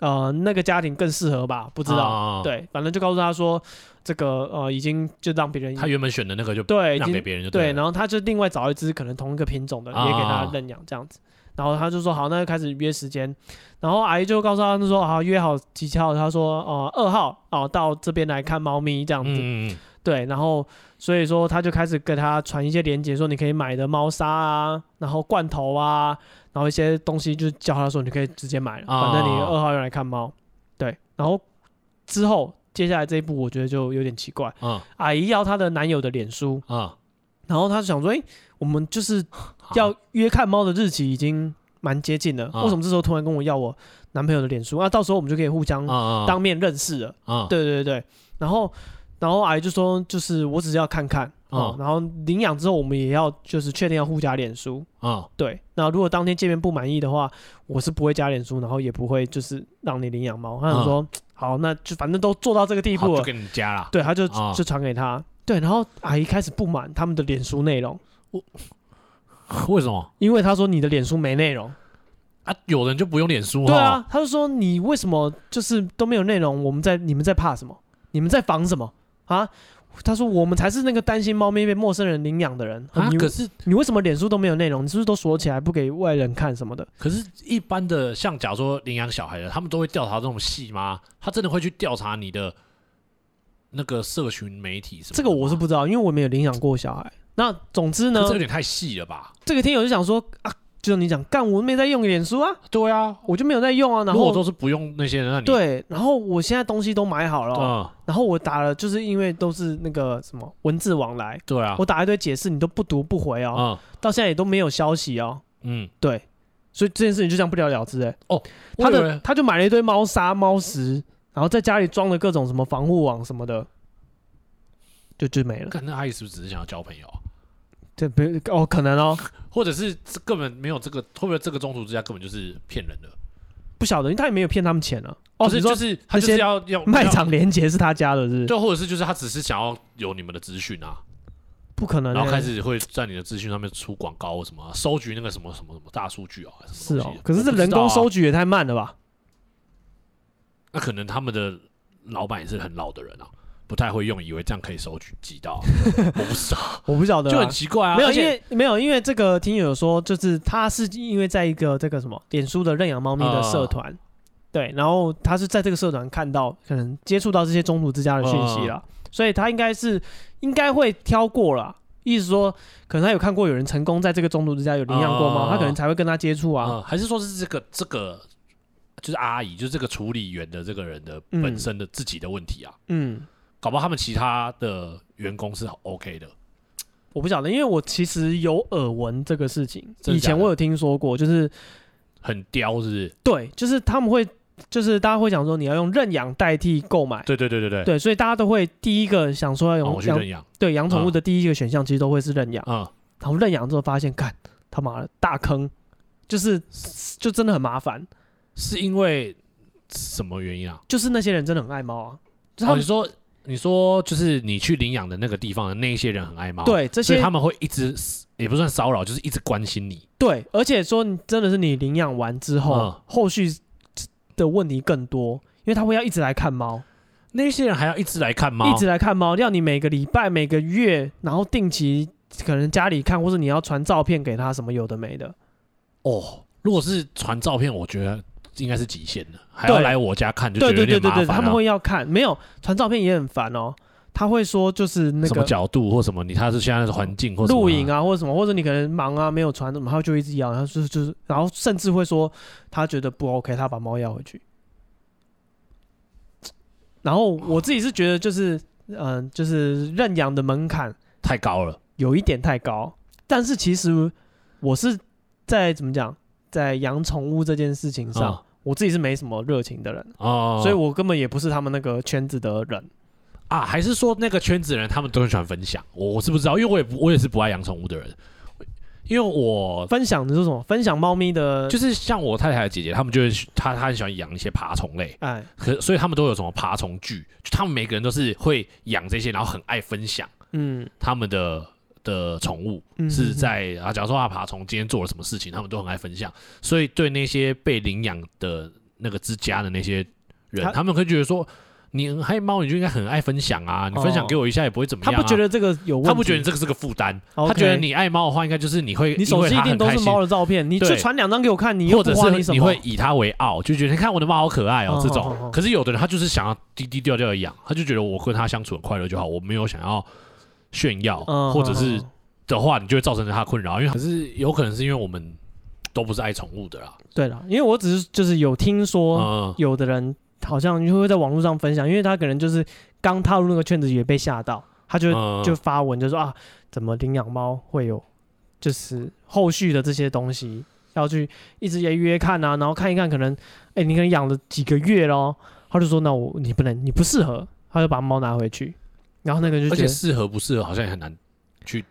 呃，那个家庭更适合吧？不知道，哦、对，反正就告诉他说，这个呃，已经就让别人他原本选的那个就对让给别人就对，对，然后他就另外找一只可能同一个品种的，哦、也给他认养这样子。然后他就说好，那就开始约时间。然后阿姨就告诉他，他说好，约好几号？他说哦，二号哦，到这边来看猫咪这样子。嗯、对，然后所以说他就开始给他传一些链接，说你可以买的猫砂啊，然后罐头啊。然后一些东西就叫他说，你可以直接买了，反正你二号要来看猫，对。然后之后接下来这一步，我觉得就有点奇怪。阿姨要她的男友的脸书，然后他就想说，哎，我们就是要约看猫的日期已经蛮接近了，为什么这时候突然跟我要我男朋友的脸书？那到时候我们就可以互相当面认识了。对对对，然后然后阿姨就说，就是我只是要看看。哦，然后领养之后，我们也要就是确定要互加脸书啊。对，那如果当天见面不满意的话，我是不会加脸书，然后也不会就是让你领养猫。他想说，好，那就反正都做到这个地步了，就给你加了。对，他就就传给他。对，然后阿姨开始不满他们的脸书内容。我 为什么？因为他说你的脸书没内容啊，有人就不用脸书。对啊，他就说你为什么就是都没有内容？我们在你们在怕什么？你们在防什么啊？他说：“我们才是那个担心猫咪被陌生人领养的人。啊，可是你为什么脸书都没有内容？你是不是都锁起来不给外人看什么的？可是，一般的像假如说领养小孩的，他们都会调查这种细吗？他真的会去调查你的那个社群媒体什么？这个我是不知道，因为我没有领养过小孩。那总之呢，这有点太细了吧？这个听友就想说啊。”就你讲，干我没在用脸书啊，对啊，我就没有在用啊。然后我都是不用那些人，那你对，然后我现在东西都买好了，嗯，然后我打了，就是因为都是那个什么文字往来，对啊，我打一堆解释，你都不读不回哦，嗯，到现在也都没有消息哦，嗯，对，所以这件事情就这样不了了之哎，哦，他的他就买了一堆猫砂、猫食，然后在家里装了各种什么防护网什么的，就就没了。可能阿姨是不是只是想要交朋友？这不哦，可能哦，或者是根本没有这个，会不会这个中途之家根本就是骗人的？不晓得，因为他也没有骗他们钱啊。哦，是就是他就是要要卖场连接是他家的，是？就或者是就是他只是想要有你们的资讯啊？不可能，然后开始会在你的资讯上面出广告什么，收集那个什么什么什么大数据啊？是哦，可是这人工收集也太慢了吧？那可能他们的老板也是很老的人啊。不太会用，以为这样可以收取寄到，我不知道，我不晓得，就很奇怪啊。没有，因为没有，因为这个听友有说，就是他是因为在一个这个什么脸书的认养猫咪的社团，对，然后他是在这个社团看到，可能接触到这些中途之家的讯息了，所以他应该是应该会挑过了，意思说，可能他有看过有人成功在这个中途之家有领养过猫，他可能才会跟他接触啊，还是说是这个这个就是阿姨，就是这个处理员的这个人的本身的自己的问题啊，嗯。搞不好他们其他的员工是 OK 的，我不晓得，因为我其实有耳闻这个事情，以前我有听说过，就是很刁，是不是？对，就是他们会，就是大家会想说你要用认养代替购买，对对对对对，对，所以大家都会第一个想说要用认养，对，养宠物的第一个选项其实都会是认养，嗯，然后认养之后发现，干他妈的大坑，就是就真的很麻烦，是因为什么原因啊？就是那些人真的很爱猫啊，然后你说。你说就是你去领养的那个地方的那一些人很爱猫，对，这些他们会一直也不算骚扰，就是一直关心你。对，而且说你真的是你领养完之后，嗯、后续的问题更多，因为他会要一直来看猫。那些人还要一直来看猫，一直来看猫，要你每个礼拜、每个月，然后定期可能家里看，或者你要传照片给他，什么有的没的。哦，如果是传照片，我觉得。应该是极限的，还要来我家看，就觉得有点麻烦。对对对对对，他们会要看，没有传照片也很烦哦。他会说就是那个什么角度或什么，你他是现在的环境或录影啊，或者什么，或者你可能忙啊，没有传什么，他就一直要，然后就是就是，然后甚至会说他觉得不 OK，他把猫要回去。然后我自己是觉得就是嗯、呃，就是认养的门槛太高了，有一点太高。但是其实我是在怎么讲，在养宠物这件事情上。嗯我自己是没什么热情的人哦，所以我根本也不是他们那个圈子的人啊。还是说那个圈子的人他们都很喜欢分享？我我是不知道，因为我也不我也是不爱养宠物的人。因为我分享的是什么？分享猫咪的，就是像我太太的姐姐，他们就是她她很喜欢养一些爬虫类，哎，可所以他们都有什么爬虫剧，就他们每个人都是会养这些，然后很爱分享，嗯，他们的。的宠物是在啊，假如说阿爬虫今天做了什么事情，他们都很爱分享，所以对那些被领养的那个之家的那些人，他，们会觉得说，你很爱猫，你就应该很爱分享啊，你分享给我一下也不会怎么样，啊。他不觉得这个有问题，他不觉得这个是个负担。他觉得你爱猫的话，应该就是你会，你手机一定都是猫的照片，你就传两张给我看，你或者是你会以它为傲，就觉得你看我的猫好可爱哦，这种。可是有的人他就是想要低低调调的养，他就觉得我跟他相处很快乐就好，我没有想要炫耀，或者是。的话，你就会造成他困扰，因为可是有可能是因为我们都不是爱宠物的啦。对啦，因为我只是就是有听说，有的人好像就会在网络上分享，因为他可能就是刚踏入那个圈子也被吓到，他就就发文就说啊，怎么领养猫会有就是后续的这些东西要去一直约约看啊，然后看一看，可能哎、欸，你可能养了几个月咯，他就说那我你不能你不适合，他就把猫拿回去，然后那个就觉得适合不适合好像也很难去。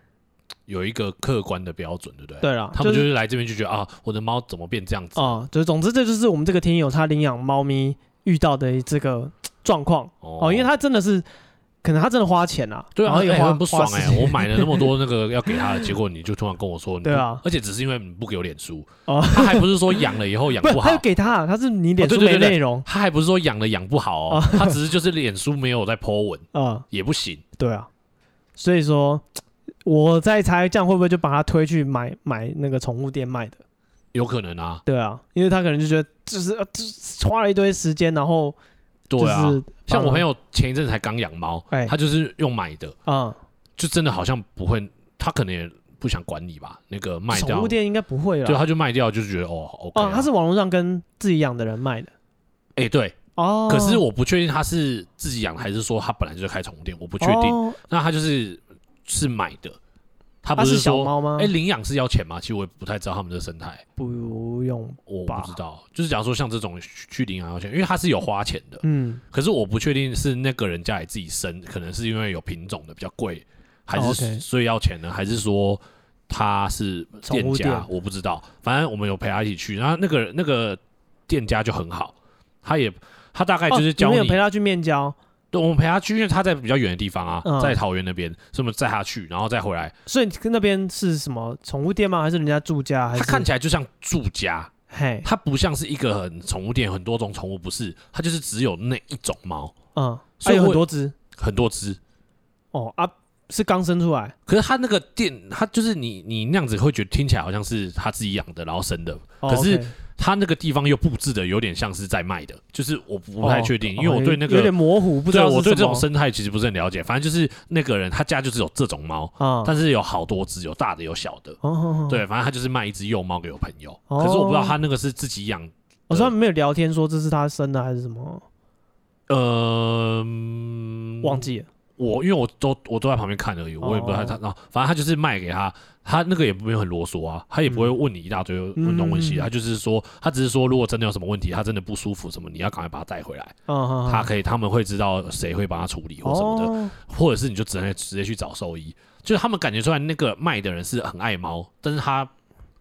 有一个客观的标准，对不对？对了，他们就是来这边就觉得啊，我的猫怎么变这样子啊？就是总之，这就是我们这个听友他领养猫咪遇到的这个状况哦，因为他真的是可能他真的花钱啊，对啊，也很不爽哎，我买了那么多那个要给他的，结果你就突然跟我说，对啊，而且只是因为你不给我脸书哦，他还不是说养了以后养不好，他要给他，他是你脸书没内容，他还不是说养了养不好哦，他只是就是脸书没有在 po 文啊，也不行，对啊，所以说。我在猜，这样会不会就把他推去买买那个宠物店卖的？有可能啊。对啊，因为他可能就觉得就是就是花了一堆时间，然后对啊，像我朋友前一阵子才刚养猫，他就是用买的啊，就真的好像不会，他可能也不想管你吧。那个卖掉宠物店应该不会了，对，他就卖掉，就是觉得哦，OK。哦，他是网络上跟自己养的人卖的。哎，对哦，可是我不确定他是自己养还是说他本来就是开宠物店，我不确定。那他就是。是买的，他不是，小猫吗？哎，领养是要钱吗？其实我也不太知道他们的生态。不用，我不知道。就是假如说像这种去领养要钱，因为它是有花钱的。嗯。可是我不确定是那个人家里自己生，可能是因为有品种的比较贵，还是所以要钱呢？还是说他是店家？我不知道。反正我们有陪他一起去，然后那个那个店家就很好，他也他大概就是教你，有陪他去面交。对，我们陪他去，因为他在比较远的地方啊，嗯、在桃园那边，所以我们载他去，然后再回来。所以跟那边是什么宠物店吗？还是人家住家？还是他看起来就像住家，嘿，它不像是一个很宠物店，很多种宠物不是，它就是只有那一种猫，嗯，所以有很多只，很多只。哦啊，是刚生出来，可是他那个店，他就是你你那样子会觉得听起来好像是他自己养的，然后生的，可是。他那个地方又布置的有点像是在卖的，就是我不太确定，因为我对那个有点模糊，不知道我对这种生态其实不是很了解。反正就是那个人他家就是有这种猫，但是有好多只，有大的有小的。对，反正他就是卖一只幼猫给我朋友，可是我不知道他那个是自己养。我说他们没有聊天说这是他生的还是什么？呃，忘记了。我因为我都我都在旁边看而已，我也不知道他。然后反正他就是卖给他。他那个也没有很啰嗦啊，他也不会问你一大堆问东问西，他就是说，他只是说，如果真的有什么问题，他真的不舒服什么，你要赶快把他带回来。他可以，他们会知道谁会帮他处理或什么的，或者是你就直接直接去找兽医。就是他们感觉出来那个卖的人是很爱猫，但是他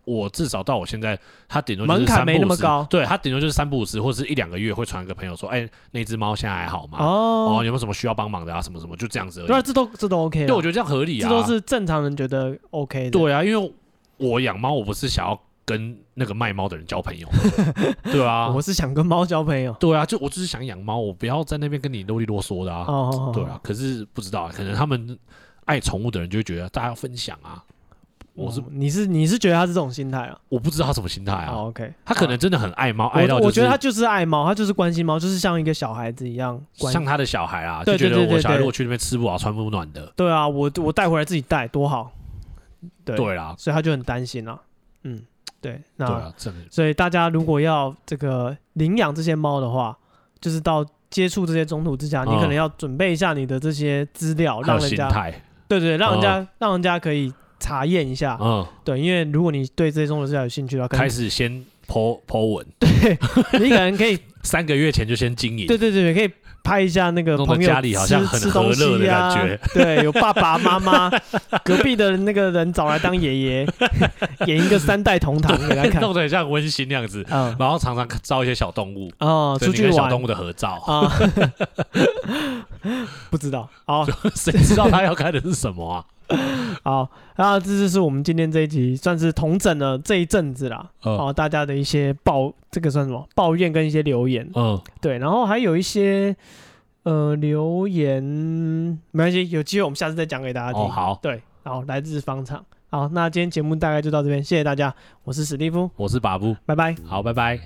我至少到我现在，他顶多门槛没那么高，对他顶多就是三不五时，或者是一两个月会传一个朋友说，哎、欸，那只猫现在还好吗？哦，哦，有没有什么需要帮忙的啊？什么什么，就这样子而已。对啊，这都这都 OK。对，我觉得这样合理啊，这都是正常人觉得 OK 的。对啊，因为我养猫，我不是想要跟那个卖猫的人交朋友，对啊，我是想跟猫交朋友。对啊，就我就是想养猫，我不要在那边跟你啰里啰嗦的啊。哦，对啊，可是不知道，可能他们爱宠物的人就会觉得大家要分享啊。我是你是你是觉得他是这种心态啊？我不知道他什么心态啊。Oh, OK，他可能真的很爱猫，爱到、就是、我觉得他就是爱猫，他就是关心猫，就是像一个小孩子一样，像他的小孩啊，就觉得我小孩如果去那边吃不饱穿不暖的。对啊，我我带回来自己带多好。对对啊，所以他就很担心啊。嗯，对，那所以大家如果要这个领养这些猫的话，就是到接触这些中途之家，嗯、你可能要准备一下你的这些资料，让人家对，对对，让人家、嗯、让人家可以。查验一下，嗯，对，因为如果你对这些中途之家有兴趣的话，开始先 po po 文，对，你可能可以 三个月前就先经营，对对对，可以拍一下那个朋友家里好像很和乐的感觉，对，有爸爸妈妈，隔壁的那个人找来当爷爷，演一个三代同堂给他看，弄得很像温馨那样子，嗯，然后常常招一些小动物，哦，出去跟小动物的合照。啊，不知道，好，谁知道他要开的是什么啊？好，那这就是我们今天这一集，算是同整了这一阵子啦。哦，大家的一些抱，这个算什么？抱怨跟一些留言。嗯，对，然后还有一些呃留言，没关系，有机会我们下次再讲给大家听。哦，好，对，好，来自方场。好，那今天节目大概就到这边，谢谢大家，我是史蒂夫，我是把布，拜拜，好，拜拜。